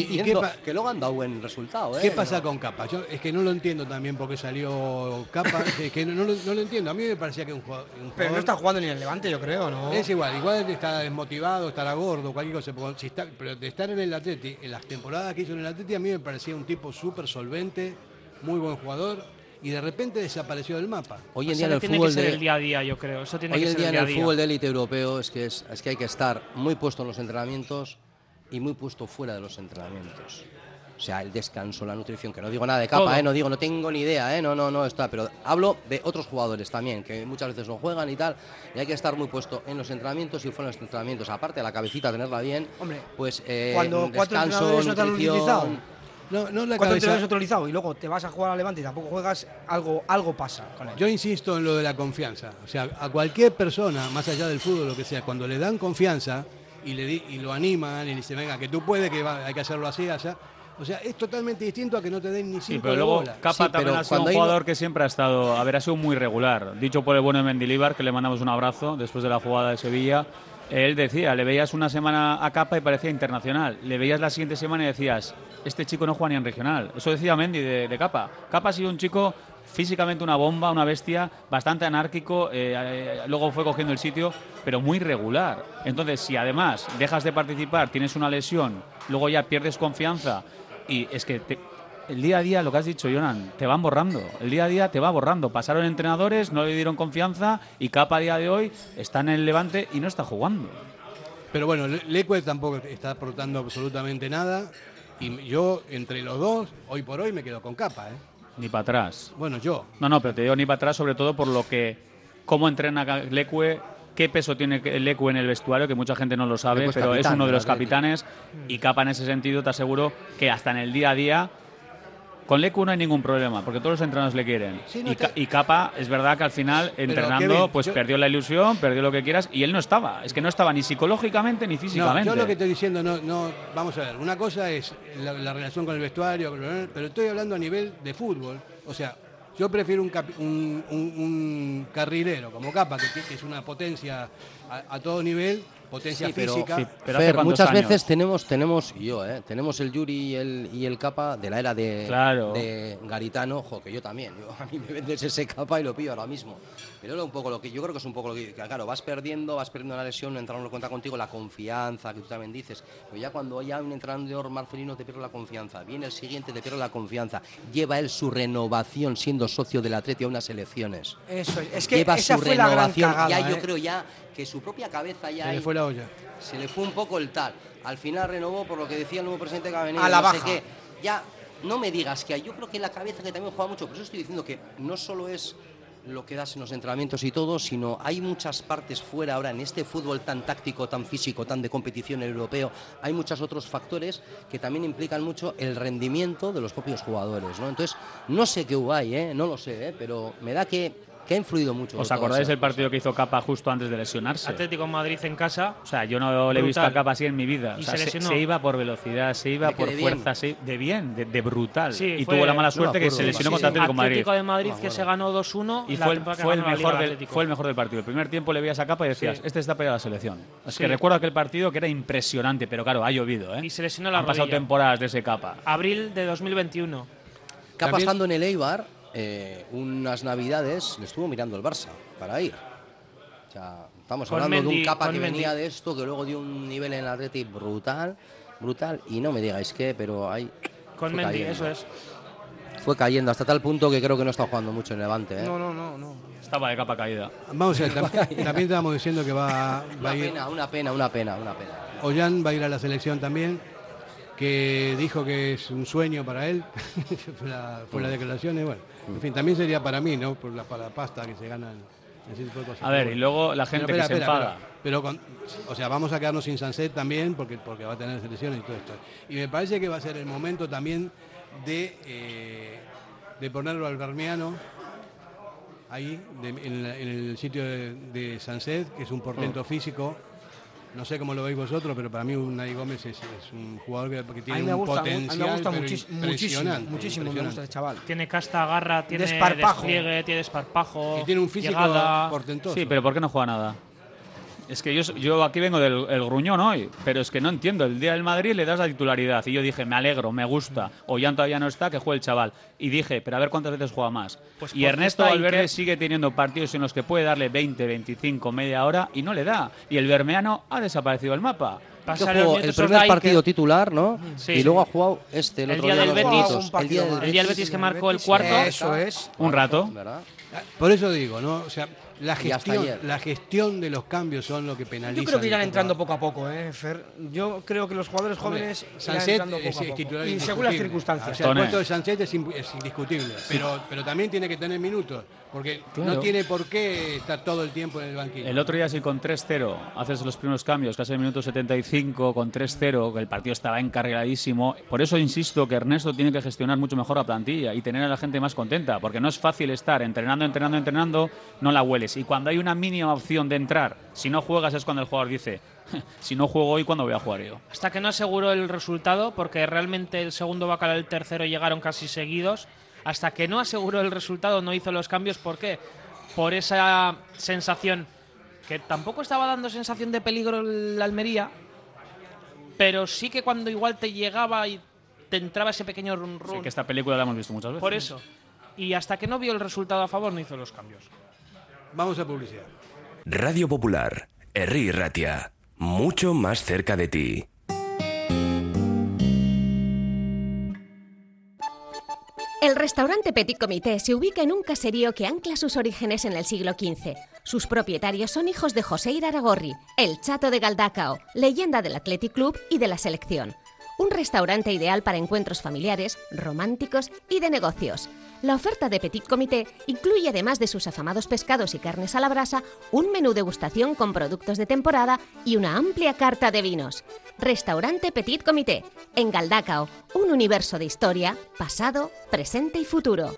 ¿Y- que luego han dado buen resultado, ¿eh? ¿Qué pasa con Capa? Yo es que no lo entiendo también porque salió Capa, es que no, no lo, no lo entiendo. A mí me parecía que un jugador, un Pero no está jugando ni en el Levante, yo creo, ¿no? Es igual, igual está desmotivado, estará gordo, cualquier cosa. si está- pero de estar en el Atleti, en las temporadas que hizo en el Atleti, a mí me parecía un tipo súper solvente, muy buen jugador, y de repente desapareció del mapa. Hoy en Eso día en el tiene fútbol que ser de- el día a día, yo creo. Eso tiene Hoy que en ser día el en día el día. fútbol de élite europeo es que, es, es que hay que estar muy puesto en los entrenamientos y muy puesto fuera de los entrenamientos. O sea, el descanso, la nutrición, que no digo nada de capa, ¿eh? no digo, no tengo ni idea, ¿eh? no, no, no está, pero hablo de otros jugadores también, que muchas veces no juegan y tal, y hay que estar muy puesto en los entrenamientos y fuera de los entrenamientos. Aparte, la cabecita, tenerla bien, Hombre, pues eh, Cuando descanso, nutrición, No, no la cuatro cabeza. y luego te vas a jugar al Levante y tampoco juegas, algo, algo pasa con él. Yo insisto en lo de la confianza. O sea, a cualquier persona, más allá del fútbol, lo que sea, cuando le dan confianza y, le di- y lo animan y le dicen, venga, que tú puedes, que va- hay que hacerlo así, allá. O sea, es totalmente distinto a que no te den ni Sí, cinco pero de luego bola. Capa Sí, también pero ha sido un jugador que siempre ha estado, a ver, ha sido muy regular. Dicho por el bueno de Mendilibar, que le mandamos un abrazo después de la jugada de Sevilla. Él decía, le veías una semana a Capa y parecía internacional. Le veías la siguiente semana y decías, este chico no juega ni en regional. Eso decía Mendy de, de Capa. Capa ha sido un chico físicamente una bomba, una bestia, bastante anárquico, eh, eh, luego fue cogiendo el sitio, pero muy regular. Entonces, si además dejas de participar, tienes una lesión, luego ya pierdes confianza y es que te- el día a día, lo que has dicho, Jonan, te van borrando. El día a día te va borrando. Pasaron entrenadores, no le dieron confianza y Capa a día de hoy está en el Levante y no está jugando. Pero bueno, Le- Leque tampoco está aportando absolutamente nada. Y yo, entre los dos, hoy por hoy me quedo con Capa. ¿eh? Ni para atrás. Bueno, yo. No, no, pero te digo ni para atrás, sobre todo por lo que. cómo entrena Lecue, qué peso tiene Lecue en el vestuario, que mucha gente no lo sabe, es pero es capitán uno de los capitanes. Y Capa en ese sentido, te aseguro que hasta en el día a día. Con Lecue no hay ningún problema, porque todos los entrenados le quieren. Sí, no y, te- y Capa, es verdad que al final, entrenando, Kevin, pues yo- perdió la ilusión, perdió lo que quieras, y él no estaba. Es que no estaba ni psicológicamente ni No, físicamente. yo lo que estoy diciendo, no, no, vamos a ver, una cosa es la, la relación con el vestuario, pero estoy hablando a nivel de fútbol. O sea, yo prefiero un, capi- un, un- un carrilero como Capa, que, es una potencia a, a todo nivel, potencia Sí, pero, física. sí, pero ¿hace Fer, cuántos muchas años? veces tenemos, tenemos, y yo, ¿eh? tenemos el Yuri y el, y el Capa de la era de, Claro. de Garitano, ojo, que yo también, yo, a mí me vendes ese Capa y lo pillo ahora mismo. Pero era un poco lo que, yo creo que es un poco lo que, claro, vas perdiendo, vas perdiendo la lesión, un entrenador no cuenta contigo, la confianza que tú también dices, pero ya cuando ya un entrenador marcelino te pierde la confianza, viene el siguiente, te pierde la confianza, lleva él su renovación siendo socio del Atleti a unas elecciones. Eso es, es que lleva esa su fue la gran renovación, cagada, ya yo ¿eh? creo ya que su propia cabeza ya Se le hay- fue la olla. se le fue un poco el tal. Al final renovó por lo que decía el nuevo presidente que ha venido. A la no sé baja. qué. Ya, no me digas que hay. Yo creo que la cabeza que también juega mucho. Por eso estoy diciendo que no solo es lo que das en los entrenamientos y todo, sino hay muchas partes fuera ahora en este fútbol tan táctico, tan físico, tan de competición europeo. Hay muchos otros factores que también implican mucho el rendimiento de los propios jugadores. ¿no? Entonces, no sé qué hubo ahí, ¿eh? no lo sé, ¿eh? pero me da que, que ha influido mucho. ¿Os acordáis esas del partido que hizo Capa justo antes de lesionarse? Atlético Madrid en casa. O sea, yo no le he visto a. Capa así en mi vida. O sea, se se, lesionó. se iba por velocidad, se iba por de bien. fuerza, se- de bien, de, de brutal. Sí, y fue- tuvo la mala no suerte que se lesionó sí, contra sí. Atlético de Madrid. Atlético de Madrid que se ganó 2-1 Y la fue, el- fue el mejor del, fue el mejor del partido. El primer tiempo le veías a Capa y decías, Sí. este está para la selección. Es Sí. que recuerdo aquel partido que era impresionante, pero claro, ha llovido. ¿eh? Y se lesionó la Han pasado temporadas de ese Capa. Abril de 2021. Capa estando en el Eibar, eh, unas navidades le estuvo mirando el Barça para ir. O sea, estamos hablando de un capa que venía de esto, que luego dio un nivel en el Atleti brutal, brutal, y no me digáis qué, pero hay... Con Mendy, eso es. Fue cayendo hasta tal punto que creo que no está jugando mucho en Levante. ¿eh? No, no, no, no. Estaba de capa caída. Vamos a ver, también, estábamos diciendo que va, a ir... Pena, una pena, una pena, una pena. Ollán va a ir a la selección también que dijo que es un sueño para él, fue, la, fue la declaración, y bueno, en fin, también sería para mí, ¿no? Por la, para la pasta que se ganan. Ese tipo de cosas. A ver, y luego la gente que se enfada. Pero, o sea, vamos a quedarnos sin Sanset también porque, porque va a tener selecciones y todo esto. Y me parece que va a ser el momento también de, eh, de ponerlo al Bermeano ahí, en, el sitio de, de Sanset, que es un portento mm. físico no sé cómo lo veis vosotros, pero para mí Unai Gómez es, un jugador que, tiene un potencial me gusta muchísimo, muchísimo me gusta ese chaval. Tiene casta, garra, tiene desparpajo. despliegue, tiene desparpajo. Y tiene un físico portentoso. Sí, pero ¿por qué no juega nada? Es que yo, yo aquí vengo del gruñón hoy, pero es que no entiendo. El día del Madrid le das la titularidad y yo dije, me alegro, me gusta. O ya todavía no está, que juegue el chaval. Y dije, pero a ver cuántas veces juega más. Pues y Ernesto Valverde sigue teniendo partidos en los que puede darle 20, 25, media hora y no le da. Y el Bermeano ha desaparecido del mapa. el primer partido titular, ¿no? Y luego ha jugado este, el, otro día, del Betis. El día del Betis que marcó el cuarto. Eso es. Un rato. Por eso digo, ¿no? O sea, la gestión, la gestión de los cambios son lo que penaliza. Yo creo que irán entrando poco a poco, ¿eh, Fer? Yo creo que los jugadores jóvenes Sánchez es, titular y según las circunstancias. el puesto de Sánchez es, indiscutible, pero, pero también tiene que tener minutos. Porque no tiene por qué estar todo el tiempo en el banquillo. El otro día, si con 3-0 haces los primeros cambios, casi en el minuto 75, con 3-0, que el partido estaba encarriladísimo. Por eso insisto que Ernesto tiene que gestionar mucho mejor la plantilla y tener a la gente más contenta. Porque no es fácil estar entrenando, entrenando, entrenando, no la hueles. Y cuando hay una mínima opción de entrar, si no juegas, es cuando el jugador dice. Si no juego hoy, ¿cuándo voy a jugar yo? Hasta que no aseguró el resultado, porque realmente el segundo bacalao y el tercero llegaron casi seguidos hasta que no aseguró el resultado no hizo los cambios. ¿Por qué? Por esa sensación que tampoco estaba dando sensación de peligro la Almería, pero sí que cuando igual te llegaba y te entraba ese pequeño run run. Sí, que esta película la hemos visto muchas veces. Por eso. Y hasta que no vio el resultado a favor no hizo los cambios. Vamos a publicidad. Radio Popular, Erri Ratia, mucho más cerca de ti. El restaurante Petit Comité se ubica en un caserío que ancla sus orígenes en el siglo XV. Sus propietarios son hijos de José Iraragorri, el chato de Galdacao, leyenda del Athletic Club y de la selección. Un restaurante ideal para encuentros familiares, románticos y de negocios. La oferta de Petit Comité incluye, además de sus afamados pescados y carnes a la brasa, un menú degustación con productos de temporada y una amplia carta de vinos. Restaurante Petit Comité, en Galdacao, un universo de historia, pasado, presente y futuro.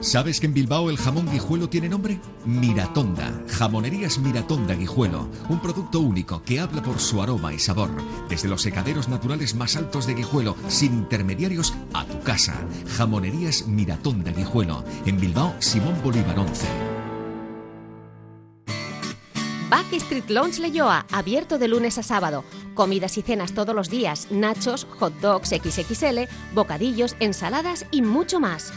¿Sabes que en Bilbao el jamón guijuelo tiene nombre? Miratonda. Jamonerías Miratonda Guijuelo. Un producto único que habla por su aroma y sabor. Desde los secaderos naturales más altos de Guijuelo, sin intermediarios, a tu casa. Jamonerías Miratonda Guijuelo. En Bilbao, Simón Bolívar 11. Backstreet Lounge Leyoa, abierto de lunes a sábado. Comidas y cenas todos los días, nachos, hot dogs XXL, bocadillos, ensaladas y mucho más.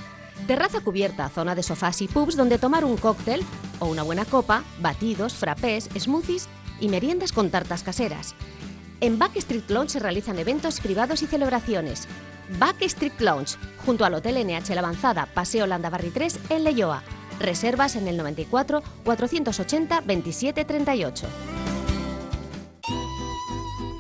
Terraza cubierta, zona de sofás y pubs donde tomar un cóctel o una buena copa, batidos, frappés, smoothies y meriendas con tartas caseras. En Backstreet Lounge se realizan eventos privados y celebraciones. Backstreet Lounge, junto al Hotel NH Avanzada, Paseo Landabarri 3, en Leyoa. Reservas en el 94 480 27 38.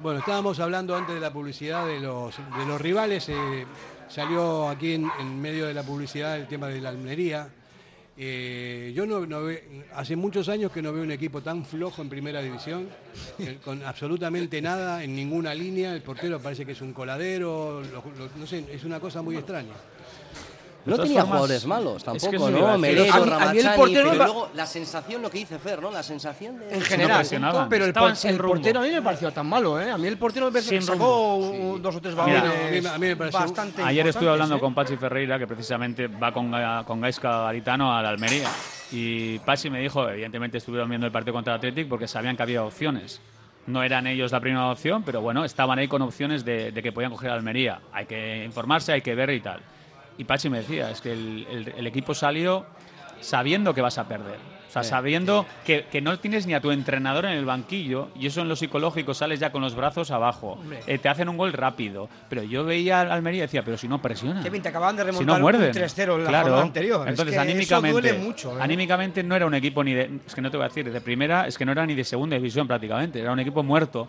Bueno, estábamos hablando antes de la publicidad de los, de los rivales. Eh, salió aquí en, medio de la publicidad el tema de la almería. Eh, yo no, hace muchos años que no veo un equipo tan flojo en primera división, eh, con absolutamente nada en ninguna línea. El portero parece que es un coladero, no sé, es una cosa muy extraña. No tenía jugadores malos tampoco, ¿no? Melero, Ramachani, pero luego la sensación, lo que dice Fer, ¿no? La sensación de... En general, pero el, portero a mí me pareció tan malo, ¿eh? A mí el portero me sacó dos o tres balones a, mí, me pareció bastante Ayer estuve hablando ¿eh? con Pachi Ferreira, que precisamente va con, con Gaisca Garitano a la Almería. Y Pachi me dijo, evidentemente estuvieron viendo el partido contra el Athletic porque sabían que había opciones. No eran ellos la primera opción, pero bueno, estaban ahí con opciones de, de que podían coger a Almería. Hay que informarse, hay que ver y tal. Y Pachi me decía, es que el, equipo salió sabiendo que vas a perder. O sea, sabiendo que, no tienes ni a tu entrenador en el banquillo y eso en lo psicológico sales ya con los brazos abajo. Eh, te hacen un gol rápido. Pero yo veía al Almería y decía, pero si no presiona. Kevin, te acaban de remontar si no un 3-0 en la claro. anterior. Entonces, anímicamente, mucho, ¿eh? anímicamente no era un equipo ni de. Es que no te voy a decir, de primera, es que no era ni de segunda división prácticamente. Era un equipo muerto.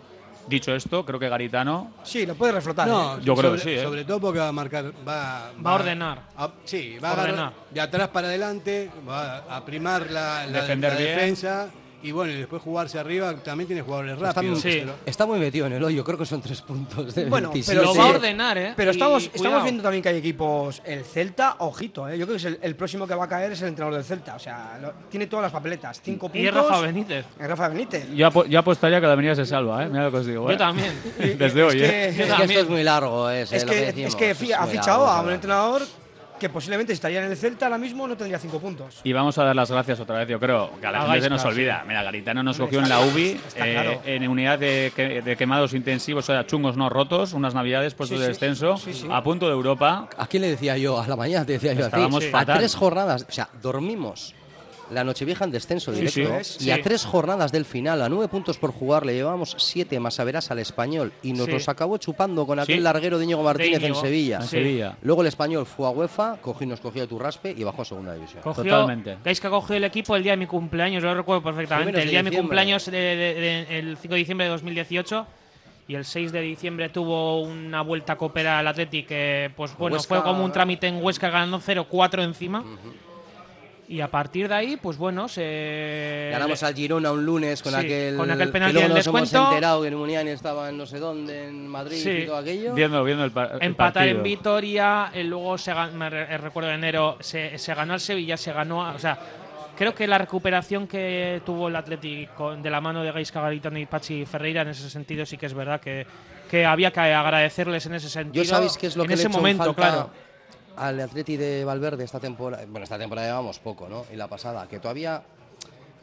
Dicho esto, creo que Garitano. Sí, lo puede reflotar. No, ¿eh? yo creo que sí. ¿eh? Sobre todo porque va a marcar. Va, va, a ordenar. sí, va a ordenar. De atrás para adelante, va a primar la, la, la defensa y bueno, y después jugarse arriba también tiene jugadores rápidos. Está, muy metido en el hoyo, creo que son tres puntos de Bueno, pero lo va a ordenar, ¿eh? Pero estamos, estamos viendo también que hay equipos. El Celta, ojito, ¿eh? Yo creo que es el, próximo que va a caer es el entrenador del Celta. O sea, tiene todas las papeletas. Cinco puntos. Y Rafa Benítez. Rafa Benítez. Yo, apostaría que la avenida se salva, ¿eh? Mira lo que os digo. Yo ¿eh? también. Desde hoy, ¿eh? Es que esto es muy largo, es, es, que, es que ha fichado a un entrenador que posiblemente estaría en el Celta ahora mismo no tendría cinco puntos. Y vamos a dar las gracias otra vez, yo creo, que a la gente se nos olvida. Mira, Garitano nos cogió en la UBI, eh, en unidad de, quemados intensivos, o sea, chungos no rotos, unas navidades puestos de descenso, a punto de Europa. ¿A quién le decía yo? A la mañana te decía yo a ti. A tres jornadas, o sea, dormimos la Nochevieja en descenso directo. y a tres jornadas del final, a nueve puntos por jugar, le llevamos siete más a verás al español y nos los acabó chupando con aquel larguero de Íñigo Martínez en Sevilla. Sevilla. Luego el español fue a UEFA, cogí, nos cogió tu raspe y bajó a segunda división. Totalmente. Veis que cogió el equipo el día de mi cumpleaños, lo recuerdo perfectamente. El día de mi cumpleaños, el 5 de diciembre de 2018 y el 6 de diciembre tuvo una vuelta a cooperar al Athletic que pues bueno fue como un trámite en Huesca ganando 0-4 encima y a partir de ahí, pues bueno, se. Ganamos al Girona un lunes con aquel. Con aquel penalti del descuento. hemos enterado que Muniani estaba en no sé dónde, en Madrid y todo aquello. Viendo, viendo el, Empatar en Vitoria, eh, luego se me recuerdo de enero, se, ganó al Sevilla, se ganó. o sea, creo que la recuperación que tuvo el Atlético de la mano de Gaisca Garitano y Pachi Ferreira en ese sentido sí que es verdad que, que había que agradecerles en ese sentido. Yo sabéis que es lo en que ese momento, claro al Atleti de Valverde esta temporada, bueno, esta temporada llevamos poco, ¿no? Y la pasada, que todavía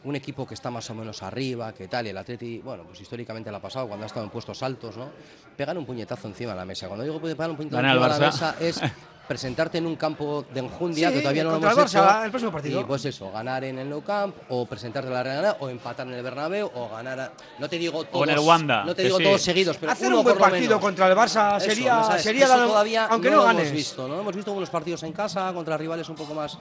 un equipo que está más o menos arriba, que tal, y el Atleti, bueno, pues históricamente la ha pasado cuando ha estado en puestos altos, ¿no? Pegar un puñetazo encima de la mesa. Cuando digo pegar un puñetazo encima de la mesa es presentarte en un campo de enjundia que todavía no lo hemos el Barça, el próximo partido. Y pues eso, ganar en el Nou Camp o presentarte en la Real o empatar en el Bernabéu o ganar no te digo todos, el Wanda, no te digo todos seguidos, pero hacer un buen partido contra el Barça sería sería todavía aunque no, no, hemos visto, no hemos visto algunos partidos en casa contra rivales un poco más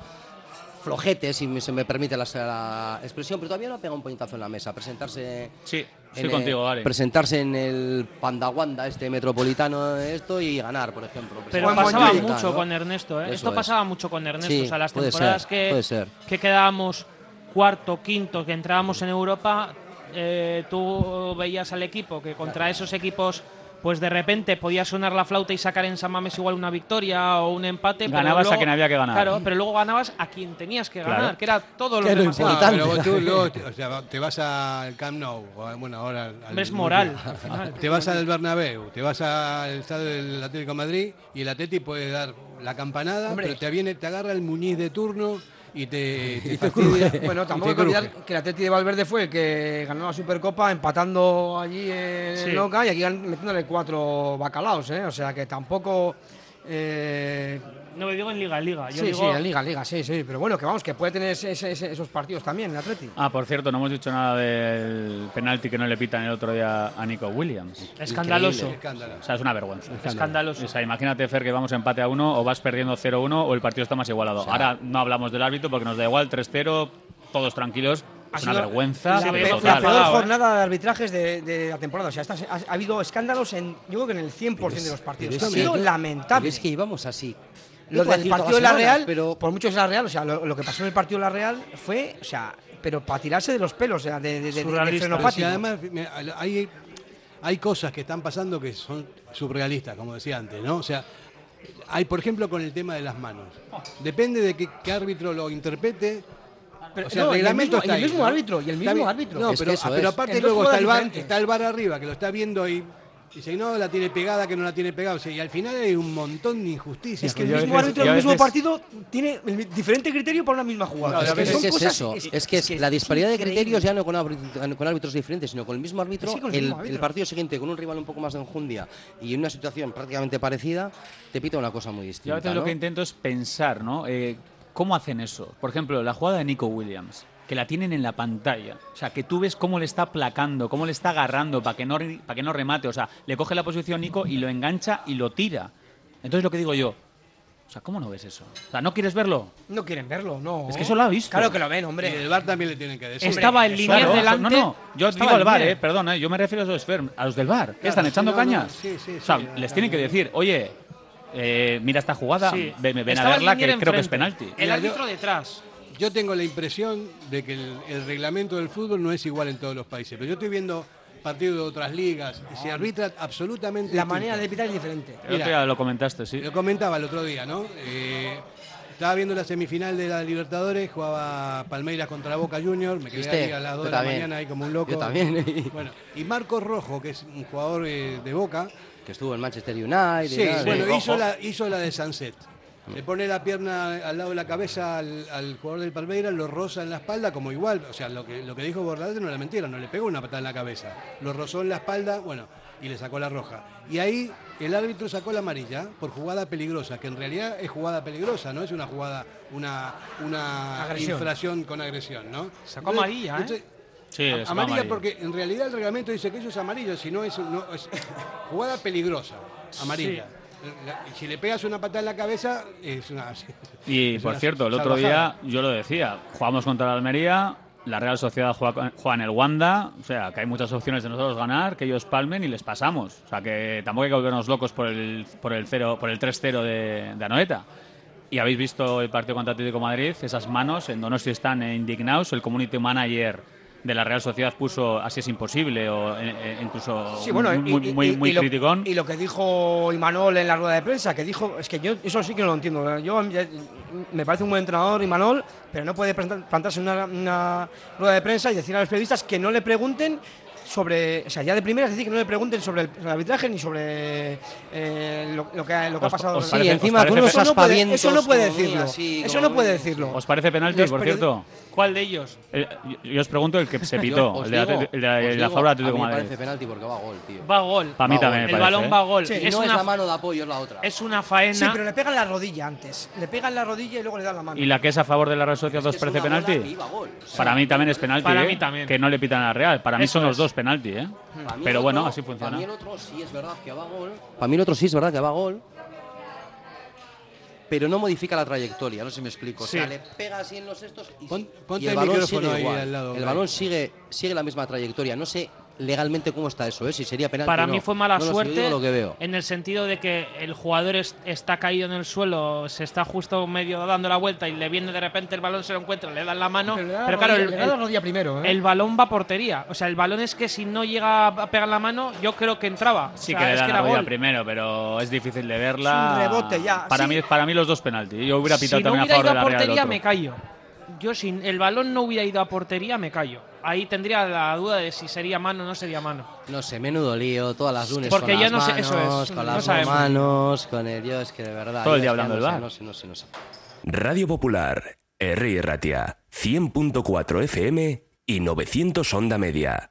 flojetes, si se me permite la, expresión, pero todavía no ha pegado un puñetazo en la mesa. Presentarse. Sí, estoy contigo, vale. Presentarse en el Pandawanda, este metropolitano, esto, y ganar, por ejemplo. Pero pasaba mucho con Ernesto, ¿eh? Esto pasaba mucho con Ernesto. o sea, las temporadas que, que quedábamos cuarto, quinto, que entrábamos en Europa, eh, tú veías al equipo que contra esos equipos pues de repente podía sonar la flauta y sacar en San Mames igual una victoria o un empate. Ganabas a quien había que ganar. Claro, pero luego ganabas a quien tenías que ganar, que era todo lo demás. pero tú luego te, o sea, te vas al Camp Nou, bueno, ahora al, es moral. Te vas al Bernabéu, te vas al estadio del Atlético de Madrid y el Atleti puede dar la campanada, pero te viene, te agarra el Muñiz de turno y te, Bueno, tampoco hay que olvidar que el Atleti de Valverde fue el que ganó la Supercopa empatando allí en Loca y aquí metiéndole cuatro bacalaos, ¿eh? O sea que tampoco... Eh, no, me digo en Liga, en Liga. sí, sí, en Liga, en Liga, sí, sí. Pero bueno, que vamos, que puede tener esos partidos también el Atleti. Ah, por cierto, no hemos dicho nada del penalti que no le pitan el otro día a Nico Williams. Escandaloso. O sea, es una vergüenza. Escandaloso. O sea, imagínate, Fer, que vamos a empate a uno o vas perdiendo 0-1 o el partido está más igualado. Ahora no hablamos del árbitro porque nos da igual, 3-0, todos tranquilos. Es una vergüenza. La, peor jornada de arbitrajes de, la temporada. O sea, ha, habido escándalos en, yo creo que en el 100% de los partidos. Ha sido lamentable. es que íbamos así lo del partido de la Real, pero por mucho es la Real, o sea, lo, que pasó en el partido de la Real fue, o sea, pero para tirarse de los pelos, o sea, de, de, de, además hay, hay cosas que están pasando que son surrealistas, como decía antes, ¿no? O sea, hay, por ejemplo, con el tema de las manos. Depende de qué, árbitro lo interprete. Pero, o sea, el reglamento está el mismo árbitro y el mismo árbitro. No, pero, pero aparte luego está el, bar, está el bar arriba que lo está viendo y Dice, no, la tiene pegada, que no la tiene pegada. y al final hay un montón de injusticias. Es que el mismo árbitro del mismo partido tiene diferente criterio para una misma jugada. es, que, es, eso. Es, que la disparidad de criterios ya no con, árbitros diferentes, sino con el mismo árbitro. el, partido siguiente, con un rival un poco más de enjundia y en una situación prácticamente parecida, te pita una cosa muy distinta. Yo a veces lo que intento es pensar, ¿no? Eh, ¿Cómo hacen eso? Por ejemplo, la jugada de Nico Williams que la tienen en la pantalla. O sea, que tú ves cómo le está aplacando, cómo le está agarrando para que no, para que no remate. O sea, le coge la posición Nico y lo engancha y lo tira. Entonces lo que digo yo, o sea, ¿cómo no ves eso? O sea, ¿no quieres verlo? No quieren verlo, no. Es que eso lo ha visto. Claro que lo ven, hombre. Y el bar también le tienen que decir. Estaba en línea delante. No, no, yo digo el bar, eh, perdón, eh, yo me refiero a los, a los del bar. ¿Qué están echando cañas? Sí, sí, o sea, les tienen que decir, oye, eh, mira esta jugada, ven, ven a verla que creo que es penalti. El árbitro detrás yo tengo la impresión de que el, reglamento del fútbol no es igual en todos los países, pero yo estoy viendo partidos de otras ligas se arbitra absolutamente la manera de pitar es diferente. Lo comentaste sí. Lo comentaba el otro día no eh, estaba viendo la semifinal de la Libertadores jugaba Palmeiras contra Boca Juniors me quedé ahí a las 2 de la mañana ahí como un loco. Yo también bueno y Marcos Rojo que es un jugador eh, de Boca. Que estuvo en Manchester United sí bueno hizo la, hizo la de Sunset le pone la pierna al lado de la cabeza al, jugador del Palmeiras, lo roza en la espalda como igual. O sea, lo que, lo que dijo Bordalete no era mentira, no le pegó una patada en la cabeza. Lo rozó en la espalda, bueno, y le sacó la roja. Y ahí el árbitro sacó la amarilla por jugada peligrosa, que en realidad es jugada peligrosa, no es una jugada, una, una infracción con agresión, ¿no? Sacó amarilla, ¿eh? Sí, amarilla porque en realidad el reglamento dice que eso es amarillo, si no es, es jugada peligrosa, amarilla si le pegas una patada en la cabeza, es una. Y por cierto, el otro día yo lo decía, jugamos contra la Almería, la Real Sociedad juega, en el Wanda, o sea, que hay muchas opciones de nosotros ganar, que ellos palmen y les pasamos. O sea, que tampoco hay que volvernos locos por el, por el, por el 3-0 de, de Anoeta. Y habéis visto el partido contra Atlético Madrid, esas manos en Donosti están indignados, el community manager de la Real Sociedad puso así es imposible o eh, eh, incluso muy, muy, muy, criticón. y lo que dijo Imanol en la rueda de prensa, que dijo, es que yo eso sí que no lo entiendo. Yo me parece un buen entrenador Imanol, pero no puede plantarse en una rueda de prensa y decir a los periodistas que no le pregunten sobre, o sea, ya de primera es decir que no le pregunten sobre el, arbitraje ni sobre eh, lo, que, lo que ha pasado. Sí, encima tú eso, no puede, eso no puede decirlo. eso no puede decirlo. ¿Os parece penalti, por cierto? ¿Cuál de ellos? Eh, yo os pregunto el que se pitó, el de, la, el de la favor Atlético Madrid. Me parece penalti porque va a gol, tío. Va a gol. Para mí también. El balón ¿eh? va a gol. Sí, es no una, es la mano de apoyo, es la otra. Es una faena. Sí, pero le pegan la rodilla antes. Le pegan la rodilla y luego le dan la mano. ¿Y la que es a favor de la Real Sociedad os parece penalti? Para mí también es penalti. Para mí también. Que no le pitan a la Real. Para mí son los dos penalti, ¿eh? Pero bueno, así funciona. Para mí el otro sí es verdad que va a gol. Para mí el otro sí es verdad que va a gol. Pero no modifica la trayectoria, no sé si me explico. O sea, le pega en los estos y, el, balón sigue igual. el balón sigue, sigue la misma trayectoria. No sé legalmente cómo está eso, ¿eh? si sería penal. Para mí fue mala suerte lo que veo. en el sentido de que el jugador está caído en el suelo, se está justo medio dando la vuelta y le viene de repente el balón, se lo encuentra, le dan la mano. Pero, claro, el, primero, ¿eh? el balón va a portería. O sea, el balón es que si no llega a pegar la mano, yo creo que entraba. Sí que le dan la rodilla primero, pero es difícil de verla. un rebote ya. Para, mí, para mí los dos penaltis. Yo hubiera pitado si también no a favor ido de la a portería, me callo. Yo, si el balón no hubiera ido a portería, me callo. Ahí tendría la duda de si sería mano o no sería mano. No sé, menudo lío, todas las lunes Porque con ya las no sé, manos, eso es, con no las sabemos. manos, con el Dios, que de verdad. Todo el día hablando del sé. No sé, no sé, no sé. Radio Popular, R. Ratia, 100.4 FM y 900 Onda Media.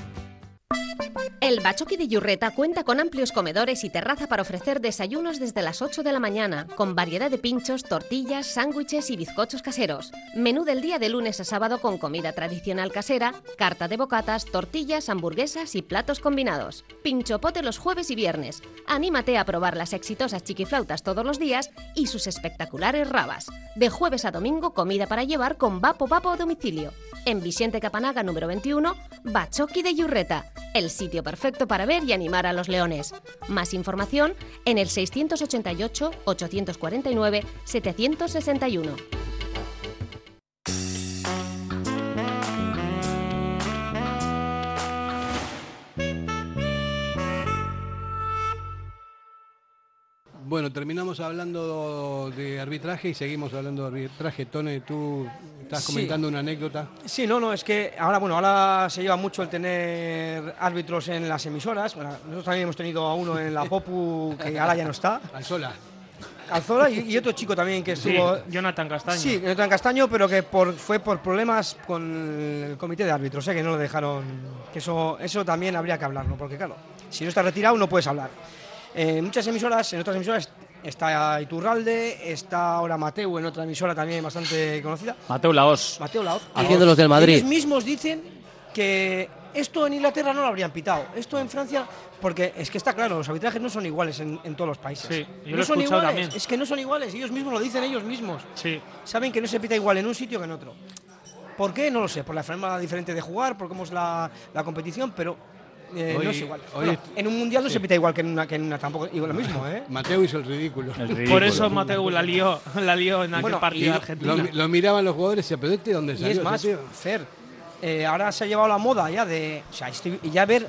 El Bachoqui de Yurreta cuenta con amplios comedores y terraza para ofrecer desayunos desde las 8 de la mañana, con variedad de pinchos, tortillas, sándwiches y bizcochos caseros. Menú del día de lunes a sábado con comida tradicional casera, carta de bocatas, tortillas, hamburguesas y platos combinados. Pinchopote los jueves y viernes. Anímate a probar las exitosas chiquiflautas todos los días y sus espectaculares rabas. De jueves a domingo, comida para llevar con Vapo Vapo a domicilio. En Vicente Capanaga número 21, Bachoqui de Yurreta, el sitio perfecto para ver y animar a los leones. Más información en el 688-849-761. Bueno, terminamos hablando de arbitraje y seguimos hablando de arbitraje. Tone, tú estás Sí. comentando una anécdota. Sí, no, no, es que ahora, bueno, ahora se lleva mucho el tener árbitros en las emisoras. Bueno, nosotros también hemos tenido a uno en la Popu que ahora ya no está. Alzola. Alzola y, y otro chico también que estuvo. Sí, Jonathan Castaño. Sí, Jonathan Castaño, pero que por, fue por problemas con el comité de árbitros, ¿eh? que no lo dejaron. Que eso, eso también habría que hablarlo, porque claro, si no estás retirado no puedes hablar. En muchas emisoras, en otras emisoras está Iturralde, está ahora Mateu en otra emisora también bastante conocida. Mateo Laos. Mateo Laoz. Haciendo los del Madrid. Ellos mismos dicen que esto en Inglaterra no lo habrían pitado, esto en Francia, porque es que está claro, los arbitrajes no son iguales en, en todos los países. Sí, yo no lo he son iguales, también. es que no son iguales, ellos mismos lo dicen ellos mismos. Sí. Saben que no se pita igual en un sitio que en otro. ¿Por qué? No lo sé, por la forma diferente de jugar, por cómo es la, la competición, pero eh, Hoy- no es igual. hoy- Bueno, en un mundial no sí. se pita igual que en una, que en una tampoco, igual lo mismo, ¿eh? Mateo hizo el ridículo. Por eso Mateu la lió, la lió en aquel Bueno, partido Y de lo, Argentina. lo- lo miraban los jugadores y pero este dónde Y salió es ese más, tío?". Fer, eh, ahora se ha llevado la moda ya de. O sea, estoy- ya ver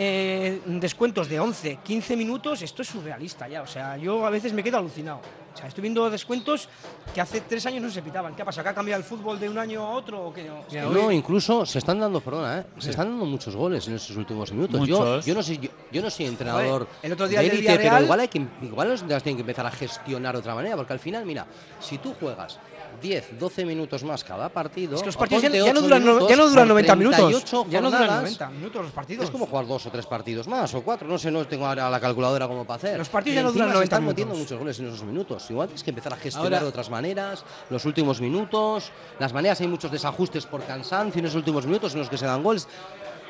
eh, descuentos de 11, 15 minutos, esto es surrealista ya. O sea, yo a veces me quedo alucinado. Sea, estoy viendo descuentos que hace tres años no se pitaban. ¿Qué pasa? ¿Que ha cambiado el fútbol de un año a otro o qué? No, incluso se están dando, perdona, ¿eh? se están dando muchos goles en estos últimos minutos. Yo, yo, no soy, yo, no soy entrenador el otro día de élite, pero igual, hay que, igual los tienen que empezar a gestionar de otra manera, porque al final, mira, si tú juegas 10, 12 minutos más cada partido. Es que los partidos ya, no duran, ya no duran 90 minutos. Ya no duran 90 minutos los partidos. Es como jugar dos o tres partidos más o cuatro. No sé, no tengo ahora la calculadora como para hacer. Los partidos ya no duran 90 están minutos. metiendo muchos goles en esos minutos. Igual tienes que empezar a gestionar de otras maneras. Los últimos minutos. Las maneras hay muchos desajustes por cansancio en esos últimos minutos en los que se dan goles.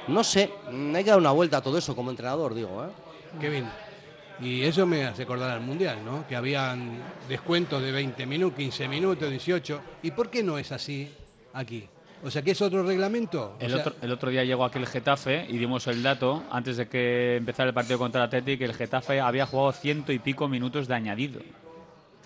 No sé, hay que dar una vuelta a todo eso como entrenador, digo. ¿eh? Kevin. Y eso me hace acordar al Mundial, ¿no? Que habían descuentos de 20 minutos, 15 minutos, 18. ¿Y por qué no es así aquí? O sea, ¿qué es otro reglamento? El, otro, el otro día llegó aquí el Getafe y dimos el dato, antes de que empezara el partido contra el Atlético, que el Getafe había jugado ciento y pico minutos de añadido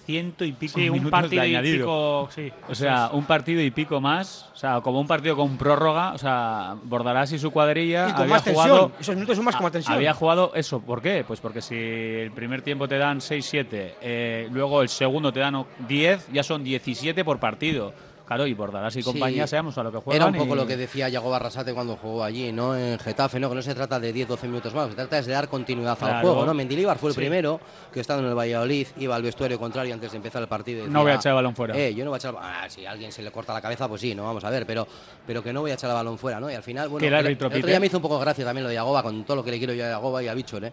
ciento y pico minutos un partido de añadido. Y pico, o sea, un partido y pico más, o sea, como un partido con prórroga, o sea, Bordalás y su cuadrilla y con había más jugado, tensión. esos minutos son más como tensión. Había jugado eso, ¿por qué? Pues porque si el primer tiempo te dan 6-7, eh, luego el segundo te dan 10, ya son 17 por partido. Claro, y Bordalás y compañía, seamos a lo que juegan. Era un poco lo que decía Yago Barrasate cuando jugó allí, ¿no? En Getafe, ¿no? Que no se trata de 10-12 minutos más, se trata de dar continuidad al juego, ¿no? Mendilibar fue el primero que estando en el Valladolid iba al vestuario contrario antes de empezar el partido. no voy a echar el balón fuera. Eh, yo no voy a echar Ah, si a alguien se le corta la cabeza, pues sí, no vamos a ver, pero, pero que no voy a echar el balón fuera, ¿no? Y al final, bueno, el, el, otro día me hizo un poco gracia también lo de Yagoba, con todo lo que le quiero yo a Yagoba y a Bichor, ¿eh?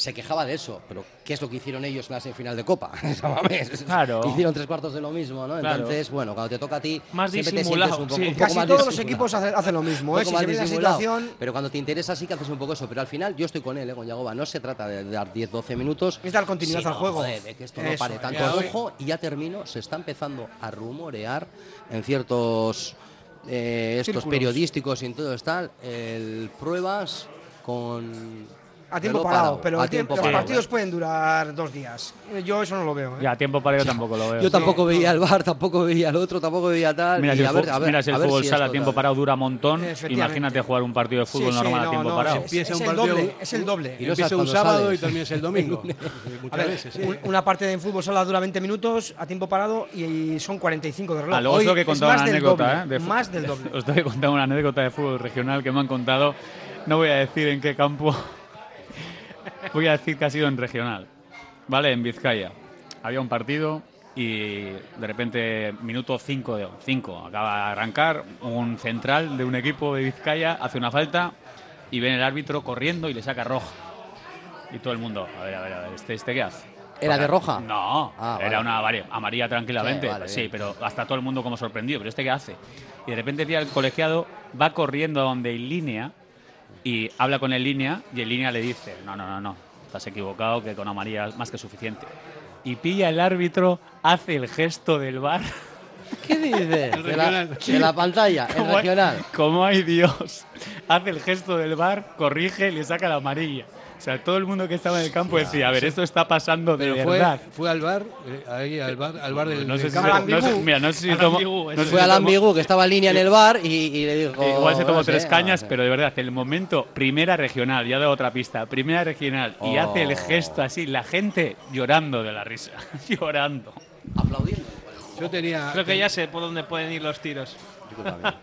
Se quejaba de eso, pero ¿qué es lo que hicieron ellos en la semifinal de Copa? claro. Hicieron tres cuartos de lo mismo, ¿no? Entonces, bueno, cuando te toca a ti, más siempre disimulado. te un poco, sí. un poco Casi más todos los equipos hacen, hacen lo mismo, ¿eh? Si se la situación... Pero cuando te interesa sí que haces un poco eso, pero al final yo estoy con él, ¿eh? con Yagoba, no se trata de dar 10-12 minutos. Es dar continuidad al juego. Joder, de que esto no pare tanto. Ojo, y ya termino, se está empezando a rumorear en ciertos... Eh, estos Círculos. periodísticos y en todo tal, el pruebas con A tiempo parado, pero a tiempo- tiempo los parado. partidos pueden durar dos días. Yo eso no lo veo. ¿eh? Ya, tiempo para yo tampoco lo veo. Yo tampoco veía el bar, tampoco veía el otro, tampoco veía tal. Mira, si el, a ver, a mira, si el a ver fútbol si sala a tiempo parado dura un montón, imagínate jugar un partido de fútbol Sí, sí, normal a no, tiempo no, parado. es- es el doble, es el doble. Y no Empieza un sábado sales. y termina el domingo. A Muchas ver, veces, sí. un- una parte de fútbol sala dura 20 minutos a tiempo parado y son 45 de reloj. Ah, luego os tengo que es contar más una del anécdota, ¿eh? más del doble. Os tengo que contar una anécdota de fútbol regional que me han contado. No voy a decir en qué campo. Voy a decir que ha sido en regional. Vale, en Vizcaya. Había un partido y de repente, minuto 5 de 5, acaba de arrancar, un central de un equipo de Vizcaya hace una falta y viene el árbitro corriendo y le saca roja. Y todo el mundo, a ver, a ver, a ver, ¿este, este qué hace? ¿Era de roja? No, Ah, era vale. una vari- amarilla tranquilamente. Sí, vale, Sí, pero hasta todo el mundo como sorprendido. ¿Pero este qué hace? Y de repente el colegiado va corriendo a donde en línea y habla con el línea y el línea le dice, no, no, no, no, estás equivocado, que con amarilla es más que suficiente. Y pilla el árbitro, hace el gesto del bar. ¿Qué dices? De la, regional. de la pantalla, el hay- regional. Como hay Dios. Hace el gesto del bar, corrige y le saca la amarilla. O sea, todo el mundo que estaba en el campo decía, a ver, esto está pasando de Pero fue, verdad. fue al bar, eh, ahí al bar, al bar del, No sé del si, campo. se- no sé- mira, no sé si tomo- no sé si Fue al ambiguo que estaba en línea en el bar y, y le dijo. Igual se tomó no sé, tres cañas, no sé. pero de verdad, el momento, primera regional, ya de otra pista, primera regional, y Oh. hace el gesto así, la gente llorando de la risa, llorando. Aplaudiendo. Yo tenía, Creo que ya sé por dónde pueden ir los tiros.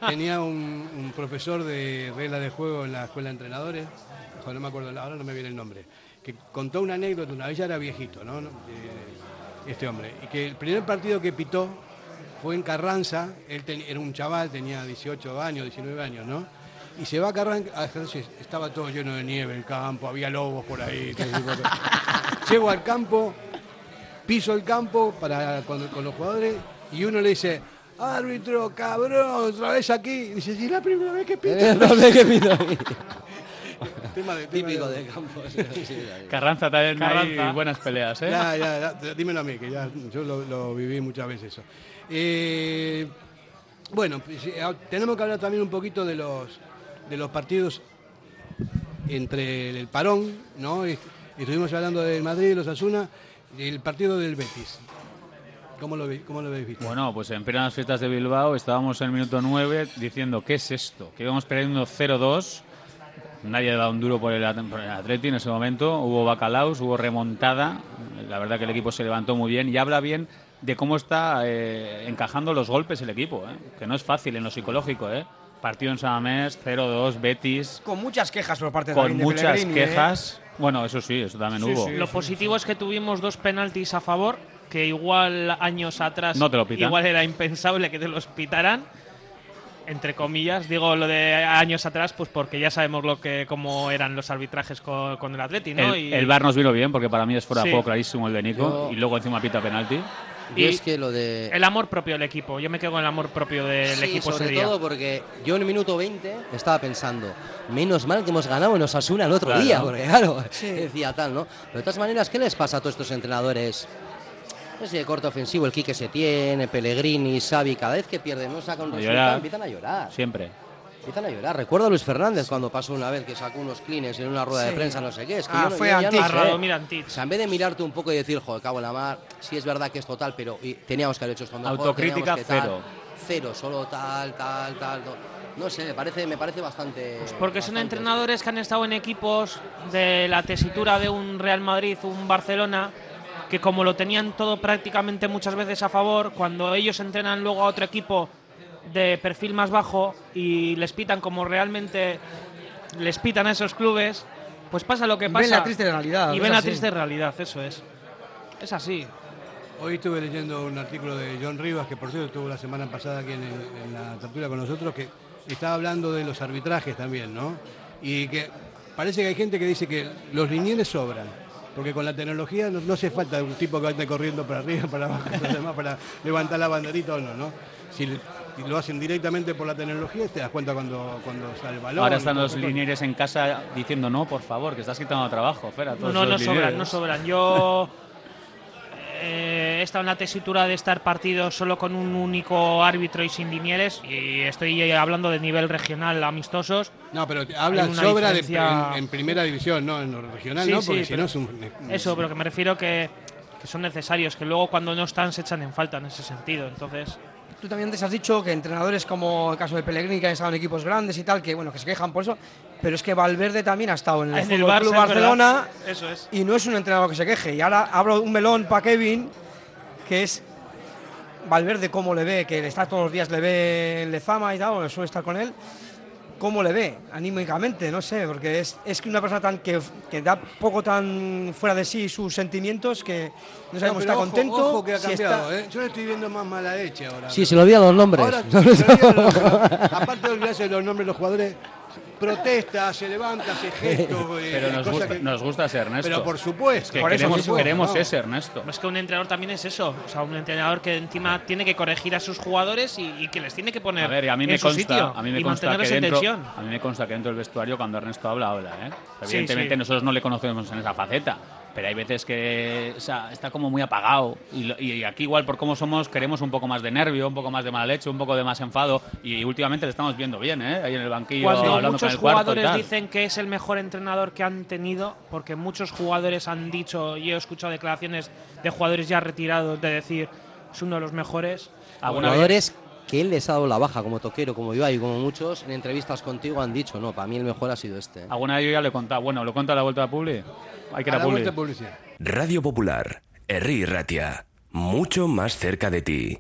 tenía un, un profesor de reglas de juego en la escuela de entrenadores, ojo, no me acuerdo, ahora no me viene el nombre, que contó una anécdota, una vez ya era viejito, ¿no? Eh, este hombre, y que el primer partido que pitó fue en Carranza, él ten- era un chaval, tenía 18 años, 19 años, ¿no? Y se va a Carranza, estaba todo lleno de nieve el campo, había lobos por ahí. todo. Llego al campo, piso el campo para cuando, con los jugadores y uno le dice, árbitro, cabrón, otra vez aquí. Y dice, sí, es la primera vez que pito. No sé qué pido ahí. Tema de- tema Típico de- de campo. Carranza también Carranza. hay buenas peleas, ¿eh? Ya, ya, ya, dímelo a mí, que ya yo lo, lo viví muchas veces eso. Eh, bueno, pues, eh, tenemos que hablar también un poquito de los, de los partidos entre el parón, ¿no? Y- Estuvimos hablando del Madrid, los Asuna, y el partido del Betis. ¿Cómo lo, vi- cómo lo habéis visto? Bueno, pues en plenas fiestas de Bilbao estábamos en el minuto 9 diciendo, ¿qué es esto? Que íbamos perdiendo 0-2. Nadie daba un duro por el, por el Atleti en ese momento. Hubo bacalaos, hubo remontada. la verdad que el equipo se levantó muy bien y habla bien de cómo está eh, encajando los golpes el equipo, ¿eh? que no es fácil en lo psicológico. ¿eh? Partido en Samamés, 0-2, Betis. Con muchas quejas por parte de Con muchas quejas. Bueno, eso sí, eso también hubo. lo positivo es que tuvimos dos penaltis a favor, que igual años atrás no te lo igual era impensable que te los pitaran entre comillas, digo lo de años atrás, pues porque ya sabemos lo que cómo eran los arbitrajes con, el Atleti, ¿no? El, y... bar nos vino bien porque para mí es fuera de juego clarísimo el de Nico y luego encima pita penalti. Y es que lo de el amor propio del equipo, yo me quedo con el amor propio del equipo sobre ese todo porque yo en el minuto 20 estaba pensando, menos mal que hemos ganado en Osasuna el otro día, porque claro, decía tal, ¿no? Pero de todas maneras, ¿qué les pasa a todos estos entrenadores? Ese corto ofensivo, el Quique se tiene, Pellegrini, Xavi, cada vez que pierden, no sacan un resultado, empiezan a llorar. Siempre. Empiezan a llorar. Recuerdo a Luis Fernández cuando pasó una vez que sacó unos clines en una rueda de prensa, no sé qué. Es que ah, yo, fue yo ya no mira, O sea, en vez de mirarte un poco y decir, joder, cabo en la mar, sí es verdad que es total, pero teníamos que haber hecho esto mejor. Autocrítica que cero. cero, solo tal, tal, tal. No sé, me parece, me parece bastante. Pues porque son entrenadores que han estado en equipos de la tesitura de un Real Madrid, un Barcelona, que como lo tenían todo prácticamente muchas veces a favor, cuando ellos entrenan luego a otro equipo de perfil más bajo y les pitan como realmente les pitan a esos clubes, pues pasa lo que pasa. Ven la triste realidad. Y ven la triste realidad, eso es. Es así. Hoy estuve leyendo un artículo de John Rivas, que por cierto estuvo la semana pasada aquí en, la tertulia con nosotros, que estaba hablando de los arbitrajes también, ¿no? Y que parece que hay gente que dice que los linieres sobran porque con la tecnología no, hace falta un tipo que vaya corriendo para arriba, para abajo, para levantar la banderita o no, ¿no? Si, lo hacen directamente por la tecnología, te das cuenta cuando, cuando sale el balón. Ahora están los linieres en casa diciendo, no, por favor, que estás quitando trabajo, Fera. no, no, no sobran, no sobran. Yo eh, he estado en la tesitura de estar partido solo con un único árbitro y sin linieres y estoy hablando de nivel regional amistosos. No, pero habla sobra de, en, primera división, no en lo regional, no, porque si no es un... Eso, pero que me refiero que, que son necesarios, que luego cuando no están se echan en falta en ese sentido, entonces tú también antes has dicho que entrenadores como el caso de Pellegrini, que han estado en equipos grandes y tal, que bueno, que se quejan por eso, pero es que Valverde también ha estado en el, Barcelona eso es. y no es un entrenador que se queje. Y ahora abro un melón para Kevin, que es Valverde cómo le ve, que está todos los días le ve en Lezama y tal, o suele estar con él. ¿Cómo le ve anímicamente? No sé, porque es, es que una persona tan que, que, da poco tan fuera de sí sus sentimientos que no sabemos si está contento. Ojo que ha cambiado, ¿eh? Yo le estoy viendo más mala leche ahora. Sí, se lo olvidan los nombres. Ahora, aparte de olvidarse los nombres de los jugadores, protesta, se levanta, hace gestos. Eh, pero nos gusta, nos gusta ese Ernesto. Pero por supuesto. Que queremos, queremos ese Ernesto. Es que un entrenador también es eso. O sea, un entrenador que encima tiene que corregir a sus jugadores y, que les tiene que poner a ver, a mí me consta, a mí me consta que dentro, A mí me consta que dentro del vestuario cuando Ernesto habla, habla. ¿eh? Evidentemente nosotros no le conocemos en esa faceta pero hay veces que está como muy apagado y, aquí igual por cómo somos queremos un poco más de nervio, un poco más de mala leche, un poco de más enfado y últimamente le estamos viendo bien, ¿eh? ahí en el banquillo Cuando hablando muchos con el jugadores dicen que es el mejor entrenador que han tenido, porque muchos jugadores han dicho, y he escuchado declaraciones de jugadores ya retirados de decir, es uno de los mejores. Jugadores que él les ha dado la baja, como Toquero, como Ibai, como muchos en entrevistas contigo han dicho, no, para mí el mejor ha sido este. Alguna vez yo ya le he contado, bueno, ¿lo cuenta a la vuelta de Publi? Hay que ir a, publicidad. Radio Popular, Herri Ratia, mucho más cerca de ti.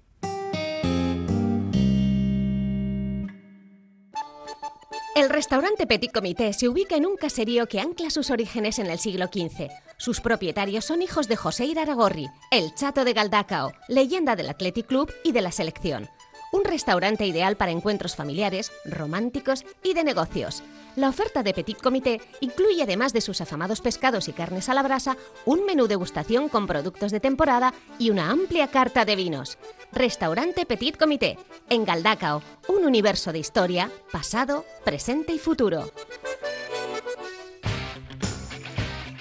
El restaurante Petit Comité se ubica en un caserío que ancla sus orígenes en el siglo XV. Sus propietarios son hijos de José Iraragorri, el chato de Galdacao, leyenda del Athletic Club y de la selección un restaurante ideal para encuentros familiares, románticos y de negocios. La oferta de Petit Comité incluye, además de sus afamados pescados y carnes a la brasa, un menú degustación con productos de temporada y una amplia carta de vinos. Restaurante Petit Comité, en Galdacao, un universo de historia, pasado, presente y futuro.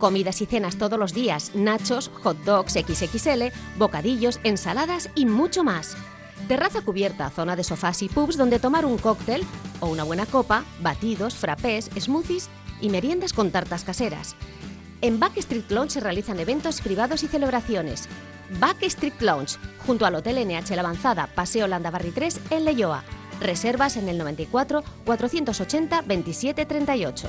Comidas y cenas todos los días, nachos, hot dogs XXL, bocadillos, ensaladas y mucho más. Terraza cubierta, zona de sofás y pubs donde tomar un cóctel o una buena copa, batidos, frappés, smoothies y meriendas con tartas caseras. En Backstreet Lounge se realizan eventos privados y celebraciones. Backstreet Lounge, junto al Hotel NH La Avanzada, Paseo Landabarri 3, en Leyoa. Reservas en el 94 480 27 38.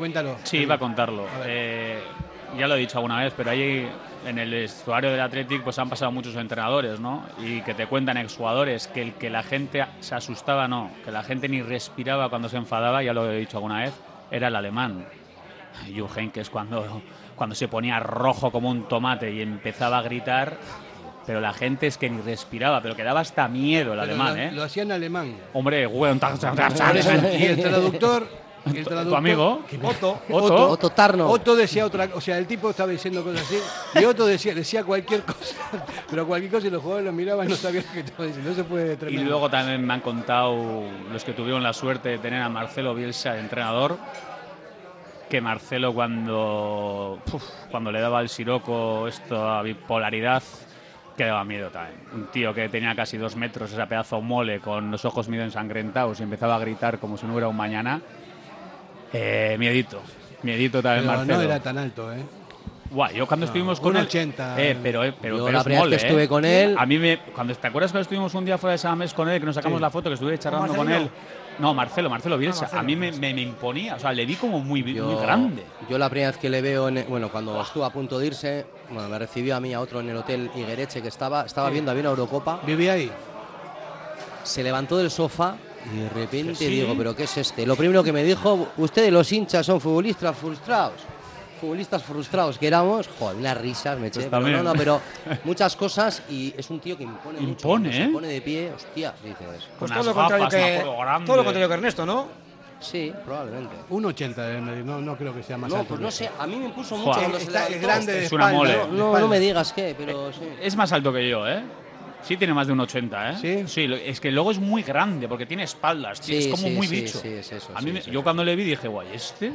Cuéntalo. Sí, iba a contarlo. Eh, ya lo he dicho alguna vez, pero ahí en el vestuario del Athletic pues han pasado muchos entrenadores, ¿no? Y que te cuentan exjugadores que el que la gente se asustaba, no, que la gente ni respiraba cuando se enfadaba, ya lo he dicho alguna vez, era el alemán. Jürgen, que es cuando, cuando se ponía rojo como un tomate y empezaba a gritar, pero la gente es que ni respiraba, pero que daba hasta miedo el Pero alemán, lo, ¿eh? Lo hacía en alemán. Hombre, weón, y el traductor. Y el ¿Tu traductor- amigo? Otto. Otto. Otto Tarno. Otto decía otra O sea, el tipo estaba diciendo cosas así. Y Otto decía, decía cualquier cosa. Pero cualquier cosa y los jugadores lo miraban y no sabían lo que estaba diciendo. Eso fue Y tremendo. luego también me han contado los que tuvieron la suerte de tener a Marcelo Bielsa de entrenador, que Marcelo cuando, cuando le daba el siroco esta bipolaridad, que daba miedo también. Un tío que tenía casi dos metros, esa pedazo mole, con los ojos medio ensangrentados y empezaba a gritar como si no hubiera un mañana. Eh, miedito, miedito también Pero Marcelo. no era tan alto, ¿eh? Guau, yo cuando No, estuvimos con él. 1,80. Eh, pero, eh, pero, Yo pero la primera vez que estuve eh. con él- A mí me. Cuando, ¿Te acuerdas cuando estuvimos un día fuera de Samamés con él, que nos sacamos Sí. la foto, que estuve charlando con él? No, Marcelo, Marcelo Bielsa. Marcelo, a mí me, me, me imponía, o sea, le vi como muy, muy grande. Yo la primera vez que le veo, en- bueno, cuando estuvo a punto de irse, bueno, me recibió a mí a otro en el hotel Iguereche que estaba, estaba Sí. viendo, había una Eurocopa, Vivía ahí. se levantó del sofá y de repente digo, pero ¿qué es este? Lo primero que me dijo, ustedes los hinchas son futbolistas frustrados. Futbolistas frustrados que éramos, joder, unas risas me eché, Pues pero no, no, pero muchas cosas y es un tío que impone, mucho. Impone, Cuando ¿eh? Se pone de pie, hostia, dices. Pues todo lo, contrario que, todo lo contrario que Ernesto, ¿no? Sí, probablemente. Un 80 debe medir, no, no creo que sea más No, alto. pues no sé, a mí me impuso mucho cuando se es grande de Es una espalda, mole. de No, no, no me digas qué, pero sí. Es más alto que yo, ¿eh? Sí tiene más de un 80, ¿eh? ¿Sí? Sí, es que luego es muy grande porque tiene espaldas, tío, Sí, es como sí, muy sí, bicho. sí, es eso, a mí me- yo cuando le vi dije, guay, ¿este?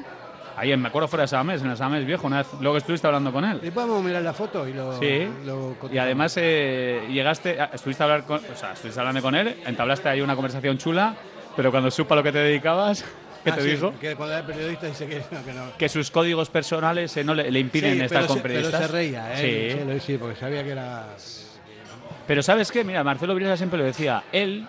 Ahí me acuerdo fuera de Samamés, en el Samamés viejo, una vez, luego estuviste hablando con él. Le podemos mirar la foto y lo. Sí. lo Y además eh, llegaste, a- estuviste, a hablar con, o sea, estuviste hablando con él, entablaste ahí una conversación chula, pero cuando supo a lo que te dedicas, ¿qué Ah, te sí, dijo? Que cuando era periodista dice que no. Que no. Que sus códigos personales eh, no le, le impiden Sí, estar con periodistas. Pero se reía, ¿eh? Sí. Sí, porque sabía que era. Pero ¿sabes qué? Mira, Marcelo Bielsa siempre lo decía. Él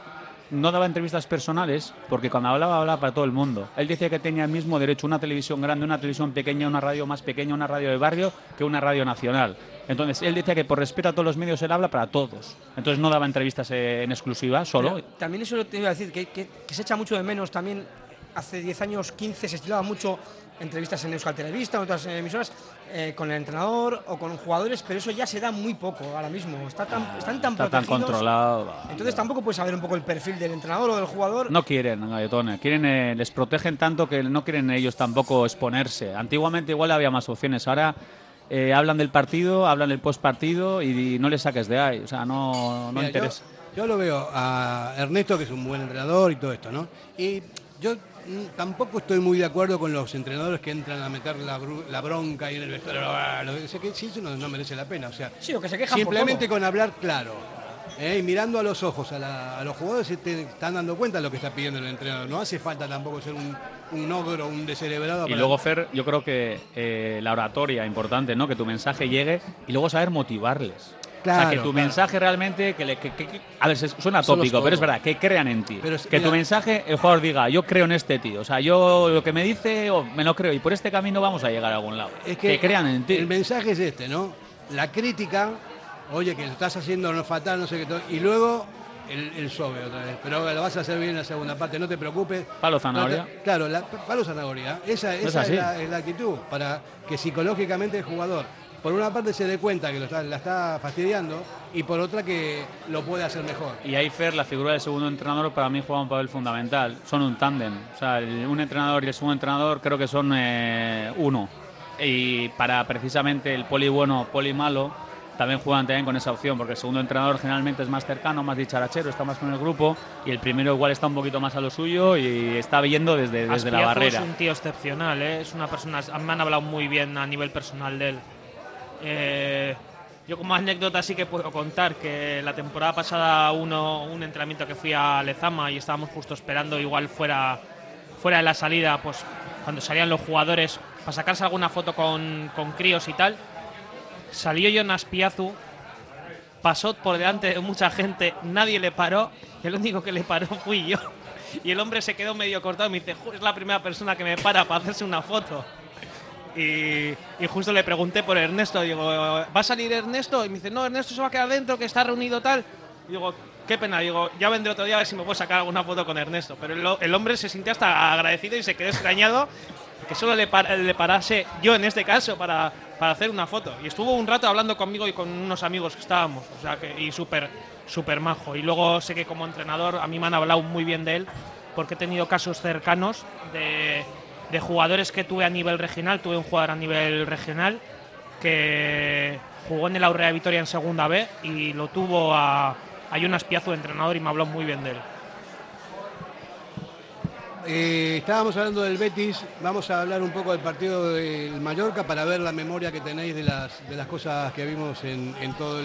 no daba entrevistas personales porque cuando hablaba, hablaba para todo el mundo. Él decía que tenía el mismo derecho una televisión grande, una televisión pequeña, una radio más pequeña, una radio de barrio que una radio nacional. Entonces, él decía que por respeto a todos los medios él habla para todos. Entonces no daba entrevistas eh, en exclusiva, solo. También eso te iba a decir, que, que- que se echa mucho de menos también. Hace 10 años, 15, se estilaba mucho entrevistas en Euskal Televista, en otras emisoras, eh, con el entrenador o con jugadores, pero eso ya se da muy poco ahora mismo. Está tan, Ah, están tan está tan controlado. Entonces tampoco puedes saber un poco el perfil del entrenador o del jugador. No quieren, Galletone. Quieren, eh, les protegen tanto que no quieren ellos tampoco exponerse. Antiguamente igual había más opciones. Ahora eh, hablan del partido, hablan del postpartido y, no les saques de ahí. O sea, no, no Mira, interesa. Yo, yo lo veo a Ernesto, que es un buen entrenador y todo esto, ¿no? Y yo tampoco estoy muy de acuerdo con los entrenadores que entran a meter la, bronca y en el vestuario. ah, lo que- sé que sí, eso no, no merece la pena. O sea, Sí, o que se quejan simplemente con hablar claro. ¿eh? y mirando a los ojos a, la- a los jugadores se te están dando cuenta de lo que está pidiendo el entrenador. No hace falta tampoco ser un, un ogro, un descerebrado. Y para- luego, Fer, yo creo que eh, la oratoria, importante, ¿no? Que tu mensaje llegue y luego saber motivarles. O sea, Claro, que tu claro. mensaje realmente, que, le- que- que- que- a ver, suena tópico, pero es verdad, que crean en ti. Pero es- que tu mira- mensaje, el jugador diga, yo creo en este tío. O sea, yo lo que me dice, oh, me lo creo, y por este camino vamos a llegar a algún lado. Es que, crean en ti. El mensaje es este, ¿no? La crítica, oye, que lo estás haciendo no fatal, no sé qué, todo, y luego el, el sobe otra vez. Pero lo vas a hacer bien en la segunda parte, no te preocupes. Palo zanahoria. Trata- claro, la, palo zanahoria. Esa, Es esa es, así. la, es la actitud, para que psicológicamente el jugador, por una parte se dé cuenta que lo está, la está fastidiando, y por otra que lo puede hacer mejor. Y ahí Fer, la figura del segundo entrenador, para mí juega un papel fundamental. Son un tándem. O sea, el- un entrenador y el segundo entrenador creo que son eh, uno. Y para precisamente el poli bueno, poli malo, también juegan también con esa opción, porque el segundo entrenador generalmente es más cercano, más dicharachero, está más con el grupo, y el primero igual está un poquito más a lo suyo y está viendo desde, desde la barrera. Es un tío excepcional, ¿eh? es una persona. Me han hablado muy bien a nivel personal de él. Eh, yo como anécdota sí que puedo contar que la temporada pasada uno, un entrenamiento que fui a Lezama y estábamos justo esperando igual fuera, fuera de la salida, pues cuando salían los jugadores para sacarse alguna foto con, con críos y tal, salió Jonas Piazu, pasó por delante de mucha gente, nadie le paró, y el único que le paró fui yo. Y el hombre se quedó medio cortado y me dice, "Jo, es la primera persona que me para para hacerse una foto. Y, justo le pregunté por Ernesto, digo, ¿va a salir Ernesto? Y me dice, no, Ernesto se va a quedar dentro, que está reunido tal. Digo, qué pena, digo, ya vendré otro día a ver si me puedo sacar alguna foto con Ernesto. Pero el, hombre se sintió hasta agradecido y se quedó extrañado que solo le parase yo en este caso para, para hacer una foto. Y estuvo un rato hablando conmigo y con unos amigos que estábamos, o sea, que, y súper, súper majo. Y luego sé que como entrenador a mí me han hablado muy bien de él porque he tenido casos cercanos de, de jugadores que tuve a nivel regional. Tuve un jugador a nivel regional que jugó en el Aurrea Vitoria en segunda B y lo tuvo a, a Jonas Piazu de entrenador y me habló muy bien de él. Eh, estábamos hablando del Betis, vamos a hablar un poco del partido del Mallorca para ver la memoria que tenéis de las, de las cosas que vimos en, todas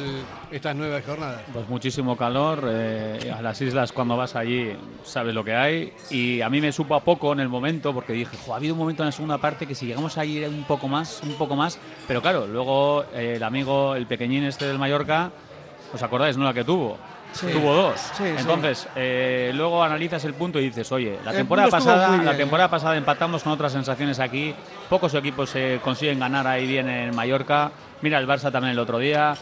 estas nueve jornadas. Pues muchísimo calor. eh, a las islas cuando vas allí sabes lo que hay. Y a mí me supo a poco en el momento porque dije, "Jo, ha habido un momento en la segunda parte que si llegamos a ir un poco más, un poco más. Pero claro, luego el amigo, el pequeñín este del Mallorca, ¿os acordáis, no? La que tuvo. Sí. Tuvo dos. Sí, sí. Entonces, eh, luego analizas el punto y dices, oye, la temporada pasada, bien, la ¿eh? temporada pasada empatamos con otras sensaciones aquí. Pocos equipos se consiguen ganar ahí bien en Mallorca. Mira el Barça también el otro día.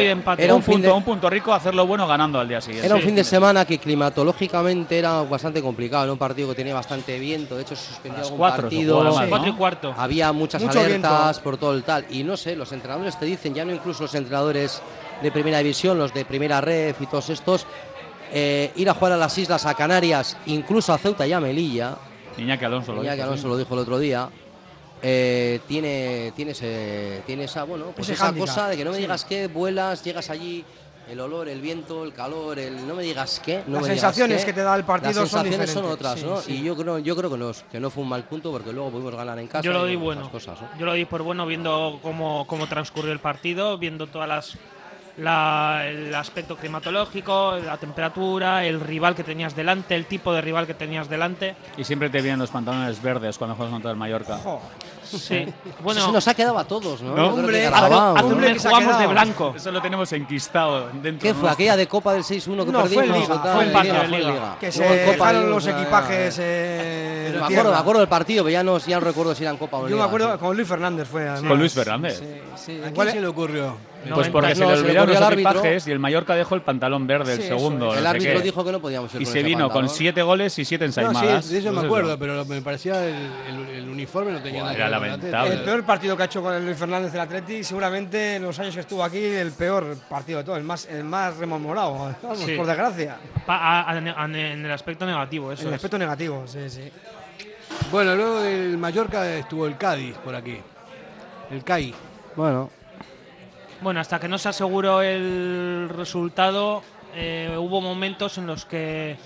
Y empate. Era un, un fin punto, de- un punto rico hacerlo bueno ganando al día siguiente. Era un Sí. fin de semana que climatológicamente era bastante complicado, era un partido que tenía bastante viento, de hecho se suspendió algún cuatro partido. Cuatro y cuarto. Había muchas Mucho alertas viento. por todo el tal. Y no sé, los entrenadores te dicen, ya no incluso los entrenadores de primera división, los de primera ref y todos estos, eh, ir a jugar a las islas, a Canarias, incluso a Ceuta y a Melilla, Iñaki Alonso lo que dijo, Alonso sí. lo dijo el otro día, eh, tiene, tiene, ese- tiene esa, bueno, pues Ese esa cosa de que no me sí. digas que vuelas, llegas allí, el olor, el viento, el calor, el no me digas qué. No Las me digas sensaciones qué. que te da el partido Las son sensaciones son, diferentes, otras, sí, ¿no? sí. Y yo creo, yo creo que, no, es- que no fue un mal punto porque luego pudimos ganar en casa. Yo lo di bueno. Cosas, ¿no? Yo lo di por bueno viendo cómo, cómo transcurrió el partido, viendo todas las la- el aspecto climatológico, la temperatura, el rival que tenías delante, el tipo de rival que tenías delante. Y siempre te vienen los pantalones verdes cuando juegas contra el Mallorca. Sí. Eso Bueno, se nos ha quedado a todos, ¿no? No, hombre, que hace- que jugamos de blanco. Eso lo tenemos enquistado dentro. ¿Qué fue? ¿Aquella de Copa del 6-1 que No, perdimos? Liga, fue en Liga, fue en Liga. Liga. Que Luego se dejaron Liga, los equipajes. Me eh, en acuerdo, me acuerdo del partido, pero ya no, ya no recuerdo si era en Copa o en Yo me Liga, acuerdo sí. con Luis Fernández fue además. Con Luis Fernández. Sí, sí. ¿A quién se le ocurrió? Pues porque se le olvidaron los equipajes y el Mallorca dejó el pantalón verde, el segundo. El árbitro dijo que no podíamos ir Y se vino con siete goles y siete ensaimadas. sí, de eso me acuerdo, pero me parecía el, uniforme no tenía nada Era lamentable. El peor partido que ha hecho con el Luis Fernández del Atleti, seguramente en los años que estuvo aquí, el peor partido de todo, el más, el más rememorado, vamos, por desgracia. en el aspecto negativo, eso. En el aspecto negativo, sí, sí. Bueno, luego del Mallorca estuvo el Cádiz por aquí. El CAI. Bueno. Bueno, hasta que no se aseguró el resultado, eh, hubo momentos en los que.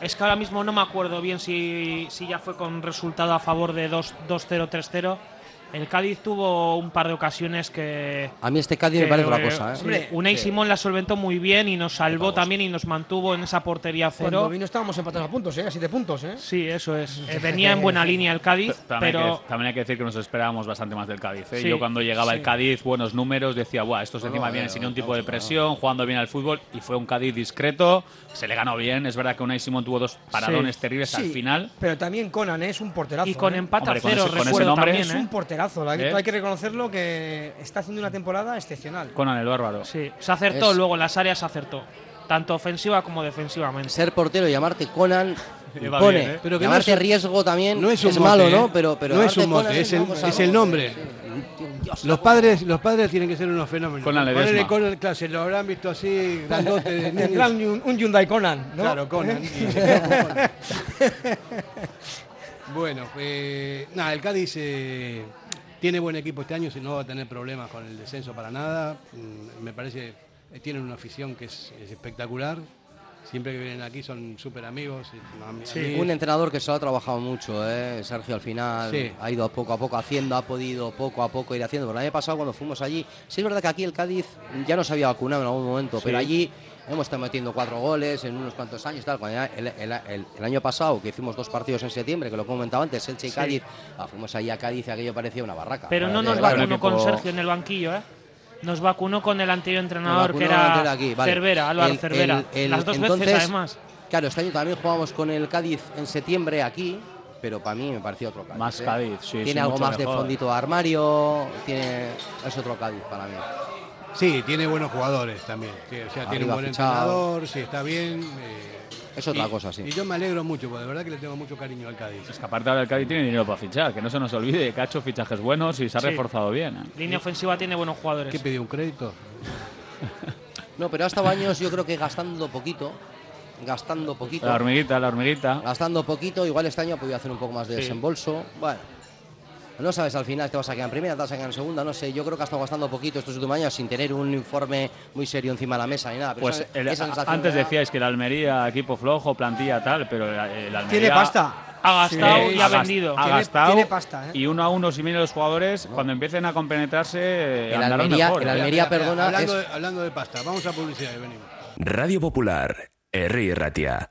Es que ahora mismo no me acuerdo bien si, si ya fue con resultado a favor de 2-0, 3-0 el Cádiz tuvo un par de ocasiones que. A mí este Cádiz me parece otra cosa, ¿eh? Unai Simón la solventó muy bien y nos salvó también y nos mantuvo en esa portería cero. Cuando vino estábamos empatados a puntos, ¿eh? A siete puntos, ¿eh? Sí, eso es. Eh, venía en buena línea el Cádiz, también pero. Hay que, también hay que decir que nos esperábamos bastante más del Cádiz. ¿eh? Yo cuando llegaba el Cádiz, buenos números, decía, Buah, estos encima vienen sin un tipo de presión, jugando bien al fútbol y fue un Cádiz discreto, se le ganó bien. Es verdad que Unai Simón tuvo dos paradones terribles al final. Pero también Conan ¿eh? es un porterazo. Y con ¿eh? empate a cero, con ese, nombre, es un porterazo. Hay que reconocerlo que está haciendo una temporada excepcional. Conan el bárbaro. Sí, se acertó luego en las áreas, se acertó. Tanto ofensiva como defensivamente. Ser portero y llamarte Conan pone. ¿eh? Pero que llamarte riesgo también no es, es malo, ¿no? ¿eh? Pero, pero no es un mote, es, el, es el, nombre. los padres, los padres tienen que ser unos fenómenos. Conan Ledesma. Conan, claro, se lo habrán visto así, grandote. Tendrán un, un, Hyundai Conan, ¿no? Claro, Conan. bueno, eh, nada, el Cádiz eh, tiene buen equipo este año, si no va a tener problemas con el descenso para nada. Mm, me parece que tienen una afición que es, espectacular. Siempre que vienen aquí son súper amigos. Un entrenador que se lo ha trabajado mucho, ¿eh? Sergio al final ha ido poco a poco haciendo, ha podido poco a poco ir haciendo. Pero el año pasado cuando fuimos allí, sí es verdad que aquí el Cádiz ya nos había vacunado en algún momento, pero allí hemos estado metiendo cuatro goles en unos cuantos años. Tal. El, año pasado, que hicimos dos partidos en septiembre, que lo comentaba antes, Elche y Cádiz, ah, fuimos ahí a Cádiz y aquello parecía una barraca. Pero no nos vacunó con Sergio en el banquillo, ¿eh? Nos vacunó con el anterior entrenador, que era Cervera, Álvaro Cervera. Las dos veces, además. Claro, este año también jugamos con el Cádiz en septiembre aquí, pero para mí me pareció otro Cádiz. Más ¿eh? Cádiz, sí. Tiene algo más de fondito de armario, tiene, es otro Cádiz para mí. Sí, tiene buenos jugadores también. o sea, tiene un buen entrenador, sí, está bien. Eh, es otra cosa, sí. Y yo me alegro mucho, porque de verdad que le tengo mucho cariño al Cádiz. Es que aparte ahora el Cádiz tiene dinero para fichar, que no se nos olvide que ha hecho fichajes buenos y se ha reforzado bien. ¿eh? Línea ofensiva tiene buenos jugadores. ¿Qué pidió un crédito? no, pero ha estado años yo creo que gastando poquito. Gastando poquito. La hormiguita, la hormiguita. Gastando poquito, igual este año ha podido hacer un poco más de desembolso. Bueno, no sabes al final te vas a quedar en primera, te vas a quedar en segunda, no sé. Yo creo que ha estado gastando poquito estos últimos años sin tener un informe muy serio encima de la mesa ni nada. pues antes decíais que la Almería, equipo flojo, plantilla tal, pero el, Almería. Tiene pasta. Ha gastado y ha, vendido. Ha gastado. Tiene pasta, ¿eh? Y uno a uno, si vienen los jugadores, cuando empiecen a compenetrarse, el Almería, mejor, el ¿eh? Almería, perdona. Hablando, de, hablando de pasta, vamos a publicidad y venimos. Radio Popular, R. Ratia.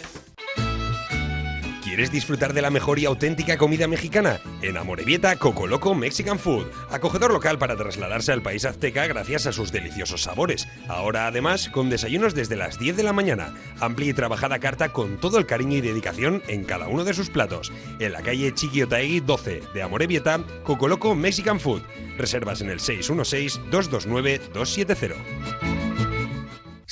¿Quieres disfrutar de la mejor y auténtica comida mexicana? En Amorebieta, Coco Loco Mexican Food, acogedor local para trasladarse al país azteca gracias a sus deliciosos sabores. Ahora además con desayunos desde las 10 de la mañana, amplia y trabajada carta con todo el cariño y dedicación en cada uno de sus platos. En la calle Chiquiotaegui 12 de Amorebieta, Coco Loco Mexican Food. Reservas en el 616-229-270.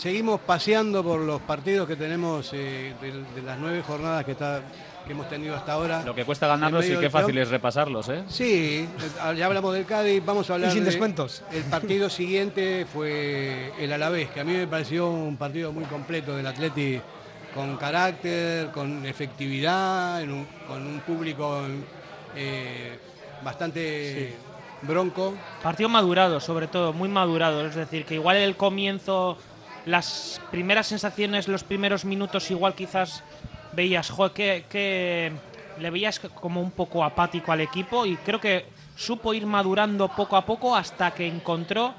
Seguimos paseando por los partidos que tenemos eh, de, las nueve jornadas que, está, que hemos tenido hasta ahora. Lo que cuesta ganarlos y qué fácil es repasarlos, ¿eh? Sí, ya hablamos del Cádiz, vamos a hablar. Y sin de- descuentos. El partido siguiente fue el Alavés, que a mí me pareció un partido muy completo del Atleti, con carácter, con efectividad, en un- con un público eh, bastante bronco. Partido madurado, sobre todo, muy madurado. Es decir, que igual el comienzo, las primeras sensaciones, los primeros minutos, igual quizás veías, que, le veías como un poco apático al equipo y creo que supo ir madurando poco a poco hasta que encontró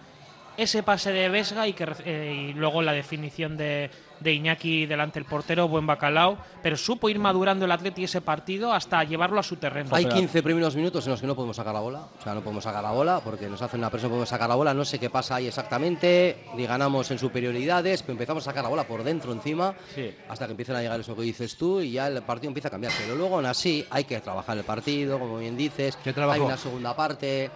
ese pase de Vesga y, que, eh, y luego la definición de, de Iñaki delante del portero, buen bacalao, pero supo ir madurando el Atleti ese partido hasta llevarlo a su terreno. Hay 15 primeros minutos en los que no podemos sacar la bola. O sea, no podemos sacar la bola porque nos hacen una presión, no podemos sacar la bola. No sé qué pasa ahí exactamente. Ni ganamos en superioridades, pero empezamos a sacar la bola por dentro encima. Hasta que empiezan a llegar eso que dices tú y ya el partido empieza a cambiar. Pero luego, aún así, hay que trabajar el partido, como bien dices. Hay una segunda parte.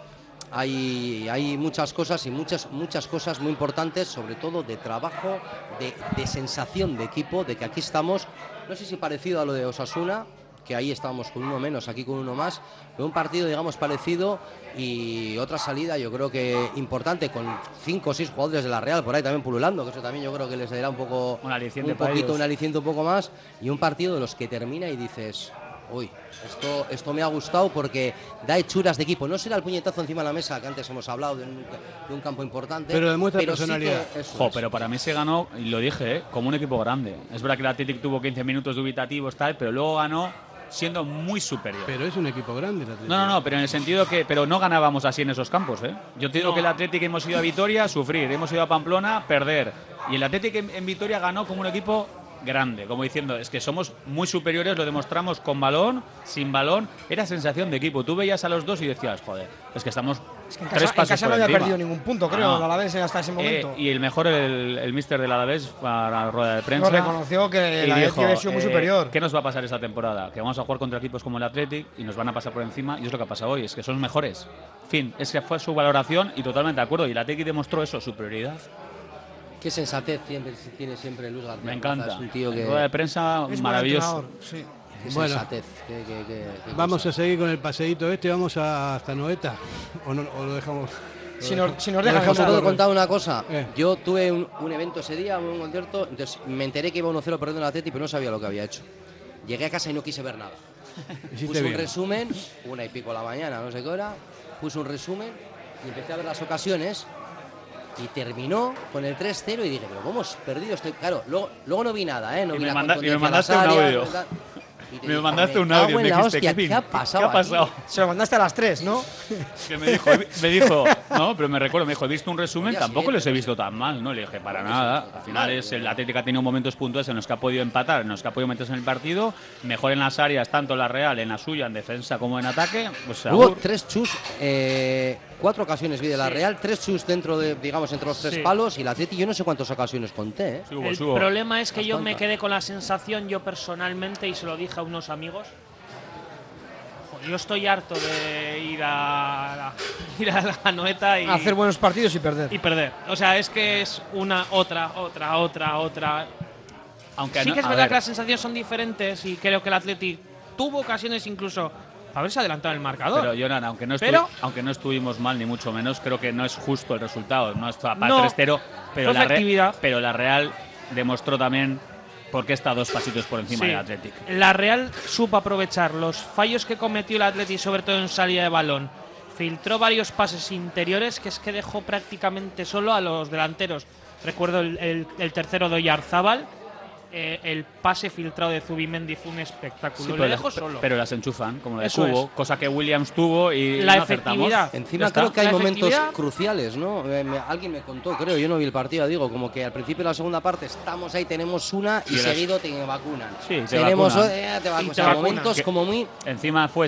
Hay, hay muchas cosas y muchas, muchas cosas muy importantes, sobre todo de trabajo, de, de sensación de equipo, de que aquí estamos, no sé si parecido a lo de Osasuna, que ahí estábamos con uno menos, aquí con uno más, pero un partido, digamos, parecido y otra salida, yo creo que importante, con cinco o seis jugadores de la Real por ahí también pululando, que eso también yo creo que les dará un poco, Un aliciente un poquito, ellos. un aliciente un poco más, y un partido de los que termina y dices, uy, esto, esto me ha gustado porque da hechuras de equipo. No será el puñetazo encima de la mesa, que antes hemos hablado de un, de un campo importante. Pero demuestra sí que personalidad. Jo, es. pero para mí se ganó, y lo dije, ¿eh? como un equipo grande. Es verdad que el Athletic tuvo 15 minutos dubitativos, tal, pero luego ganó siendo muy superior. Pero es un equipo grande el Atleti. No, no, no, pero en el sentido que. Pero no ganábamos así en esos campos, ¿eh? Yo te digo que el Athletic hemos ido a Vitoria, sufrir. Hemos ido a Pamplona, perder. Y el Athletic en, en Vitoria ganó como un equipo grande, como diciendo, es que somos muy superiores, lo demostramos con balón, sin balón. Era sensación de equipo. Tú veías a los dos y decías, joder, es que estamos En tres casa, en pasos casa por no había perdido ningún punto, creo, No. el Alavés hasta ese Eh, momento. y el mejor, el, el mister del Alavés, para la rueda de prensa. No, reconoció que la dijo, había sido muy eh, superior. ¿Qué nos va a pasar esta temporada? Que vamos a jugar contra equipos como el Athletic y nos van a pasar por encima. Y es lo que ha pasado hoy, es que son mejores. Fin, es que fue su valoración y totalmente de acuerdo. Y el Athletic demostró eso, superioridad. Qué sensatez siempre, tiene siempre Luis García. Me Plaza, encanta. Es un tío que. Rueda de prensa Es maravilloso. sí. Qué Bueno. sensatez. qué- qué- qué- qué Vamos cosa. a seguir con el paseíto este, vamos a- hasta Noeta. ¿O, no, o lo dejamos? Si nos- dejamos- si nos dejan dejamos ¿Os puedo contar una cosa? Eh. Yo tuve un, un evento ese día, un concierto, entonces me enteré que iba 1-0 perdiendo el Atleti, pero no sabía lo que había hecho. Llegué a casa y no quise ver nada. Puse un bien. resumen, una y pico de la mañana, no sé qué hora, puse un resumen y empecé a ver las ocasiones y terminó con el 3-0 y dije, pero ¿cómo has perdido este? Claro, luego, luego no vi nada, ¿eh? No Y vi me la manda- y me mandaste un audio. Y te Me dije, mandaste un cago audio, me dijiste, hostia, Kevin, ¿qué ha ¿qué pasado? ha aquí?". pasado? Se lo mandaste a las 3, ¿no? Que me dijo, me dijo, no, pero me recuerdo, me dijo, he visto un resumen, tampoco los he no visto tan mal, ¿no? Le dije, para nada. Al final es el Atlético ha tenido momentos puntuales en los que ha podido empatar, en los que ha podido meterse en el partido, mejor en las áreas, tanto la Real, en la suya, en defensa como en ataque. Pues Hubo tres chus, eh, cuatro ocasiones vi de la Real, tres chus dentro de, digamos, entre los tres Sí. palos y la Atleti yo no sé cuántas ocasiones conté, ¿eh? Sí hubo, El sí hubo. problema es que yo me quedé con la sensación, yo personalmente, y se lo dije a unos amigos, yo estoy harto de ir a, ir a la Noeta y hacer buenos partidos y perder. Y perder. O sea, es que es una, otra, otra, otra, otra. Aunque sí que es verdad que las sensaciones son diferentes y creo que el Atleti tuvo ocasiones incluso haberse adelantado el marcador. Pero, Jonan, aunque no, aunque no estuvimos mal, ni mucho menos, creo que no es justo el resultado. No está para 3-0, pero, la pero la Real demostró también por qué está dos pasitos por encima del Athletic. La Real supo aprovechar los fallos que cometió el Athletic, sobre todo en salida de balón. Filtró varios pases interiores que es que dejó prácticamente solo a los delanteros. Recuerdo el, tercero de Oyarzábal, eh, el pase filtrado de Zubimendi fue un espectáculo. pero, dejo solo. pero las enchufan, como de Cubo, cosa que Williams tuvo y la no efectividad. Encima creo que hay momentos cruciales, ¿no? Eh, alguien me contó, creo, yo no vi el partido, digo, como que al principio de la segunda parte estamos ahí, tenemos una y, seguido te vacunan. Sí, te tenemos eh, te vacunan. momentos como muy. Encima fue,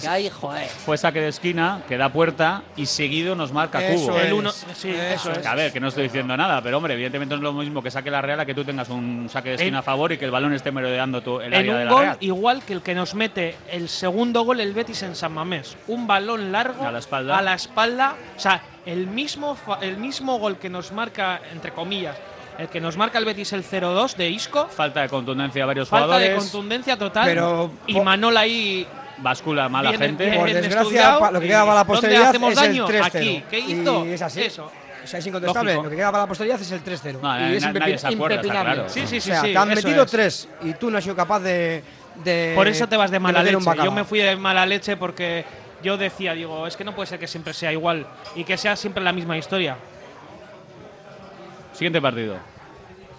fue saque de esquina, que da puerta y seguido nos marca Cubo. El uno, sí, eso es. A ver, que no estoy diciendo nada, pero hombre, evidentemente no es lo mismo que saque la Real a que tú tengas un saque de esquina a favor y que el balón esté merodeando tu, el área de la gol igual que el que nos mete el segundo gol el Betis en San Mamés. Un balón largo a la espalda. A la espalda. O sea, el mismo, el mismo gol que nos marca, entre comillas, el que nos marca el Betis el 0-2 de Isco. Falta de contundencia a varios falta jugadores. Falta de contundencia total. Pero y Manol ahí bascula mala gente. Por desgracia, lo que queda para la posteridad es daño? el 3 Aquí. ¿Qué hizo? Y es así. Eso. O sea, es incontestable. Lo que queda para la posteridad es el 3-0. y es impepinable. Sí, sí, sí. O sea, te han metido 3 y tú no has sido capaz de, de. Por eso te vas de mala leche. Yo me fui de mala leche porque yo decía, digo, es que no puede ser que siempre sea igual y que sea siempre la misma historia. Siguiente partido.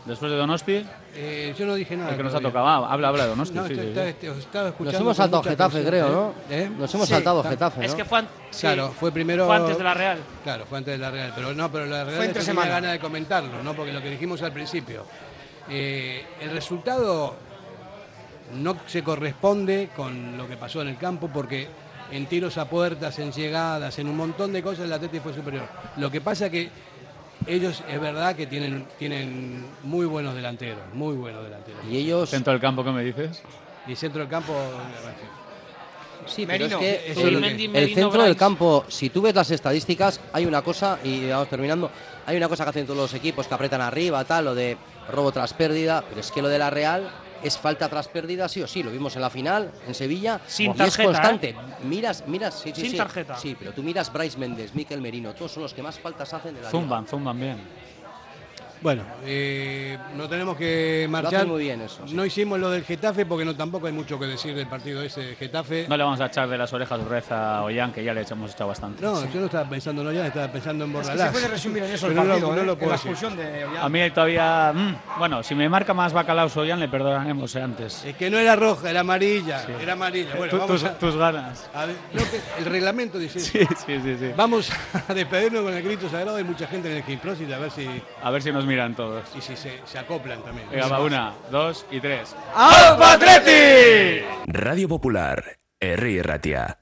Después de Donosti. Eh, yo no dije nada. El que nos ha tocado. Ah, habla, habla Donosti. No, sí, estaba escuchando nos hemos saltado Getafe, creo, ¿no? ¿Eh? Nos hemos saltado Getafe. ¿no? Es que fue, claro, fue primero. Fue antes de la Real. Claro, fue antes de la Real. Pero no, pero la Real fue tenía ganas de comentarlo, ¿no? Porque lo que dijimos al principio. Eh, el resultado no se corresponde con lo que pasó en el campo porque en tiros a puertas, en llegadas, en un montón de cosas el Atleti fue superior. Lo que pasa que ellos es verdad que tienen, tienen muy buenos delanteros, muy buenos delanteros. ¿Y ellos? ¿Centro del campo qué me dices? Y centro del campo... Sí, pero es que el, centro del campo, si tú ves las estadísticas, hay una cosa, y vamos terminando, hay una cosa que hacen todos los equipos que apretan arriba, tal, lo de robo tras pérdida, pero es que lo de la Real es falta tras pérdida, sí o sí. Lo vimos en la final, en Sevilla. Sin y tarjeta, es constante. ¿eh? Miras, miras, sí, sí, Sin tarjeta. Sí, pero tú miras Bryce Méndez, Miquel Merino, todos son los que más faltas hacen de la Zumban, zumban bien. Bueno, eh, no tenemos que marchar. muy bien eso. No hicimos lo del Getafe porque no tampoco hay mucho que decir del partido ese de Getafe. No le vamos a echar de las orejas reza a Ollán, que ya le hemos echado bastante. No, yo no estaba pensando en Ollán, estaba pensando en Borralás. se puede resumir en eso el partido, no, lo, ¿eh? la expulsión de Ollán. A mí todavía... Mm, bueno, si me marca más bacalaos Ollán, le perdonaremos antes. Es que no era roja, era amarilla. Era amarilla. Bueno, vamos tus, a, tus, ganas. el reglamento dice sí, sí, sí, sí, Vamos a despedirnos con el grito sagrado. Hay mucha gente en el Gimprosit a ver si... A ver si nos miran todos se, acoplan también. Venga, va, una, dos y tres. ¡Al Patreti! Radio Popular, R. Ratia.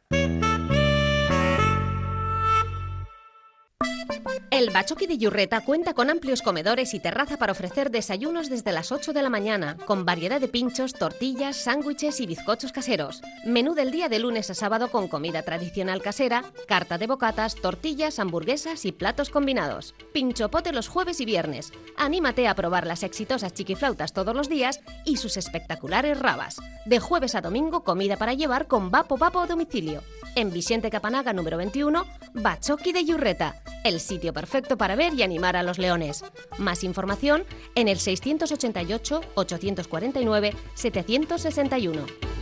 El Bachoqui de Yurreta cuenta con amplios comedores y terraza para ofrecer desayunos desde las 8 de la mañana, con variedad de pinchos, tortillas, sándwiches y bizcochos caseros. Menú del día de lunes a sábado con comida tradicional casera, carta de bocatas, tortillas, hamburguesas y platos combinados. Pinchopote los jueves y viernes. Anímate a probar las exitosas chiquiflautas todos los días y sus espectaculares rabas. De jueves a domingo, comida para llevar con Vapo Vapo a domicilio. En Vicente Capanaga número 21, Bachoqui de Yurreta, el sitio perfecto para ver y animar a los leones. Más información en el 688-849-761.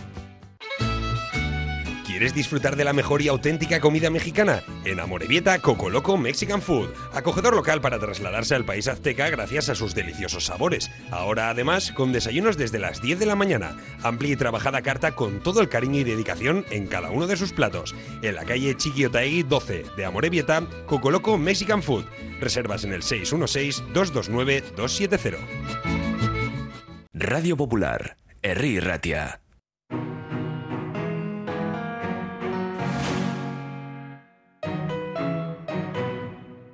¿Quieres disfrutar de la mejor y auténtica comida mexicana? En Amorebieta, Coco Loco Mexican Food, acogedor local para trasladarse al país azteca gracias a sus deliciosos sabores. Ahora además con desayunos desde las 10 de la mañana, amplia y trabajada carta con todo el cariño y dedicación en cada uno de sus platos. En la calle Chiquiotaegui 12 de Amorebieta, Coco Loco Mexican Food. Reservas en el 616-229-270. Radio Popular, Herri Ratia.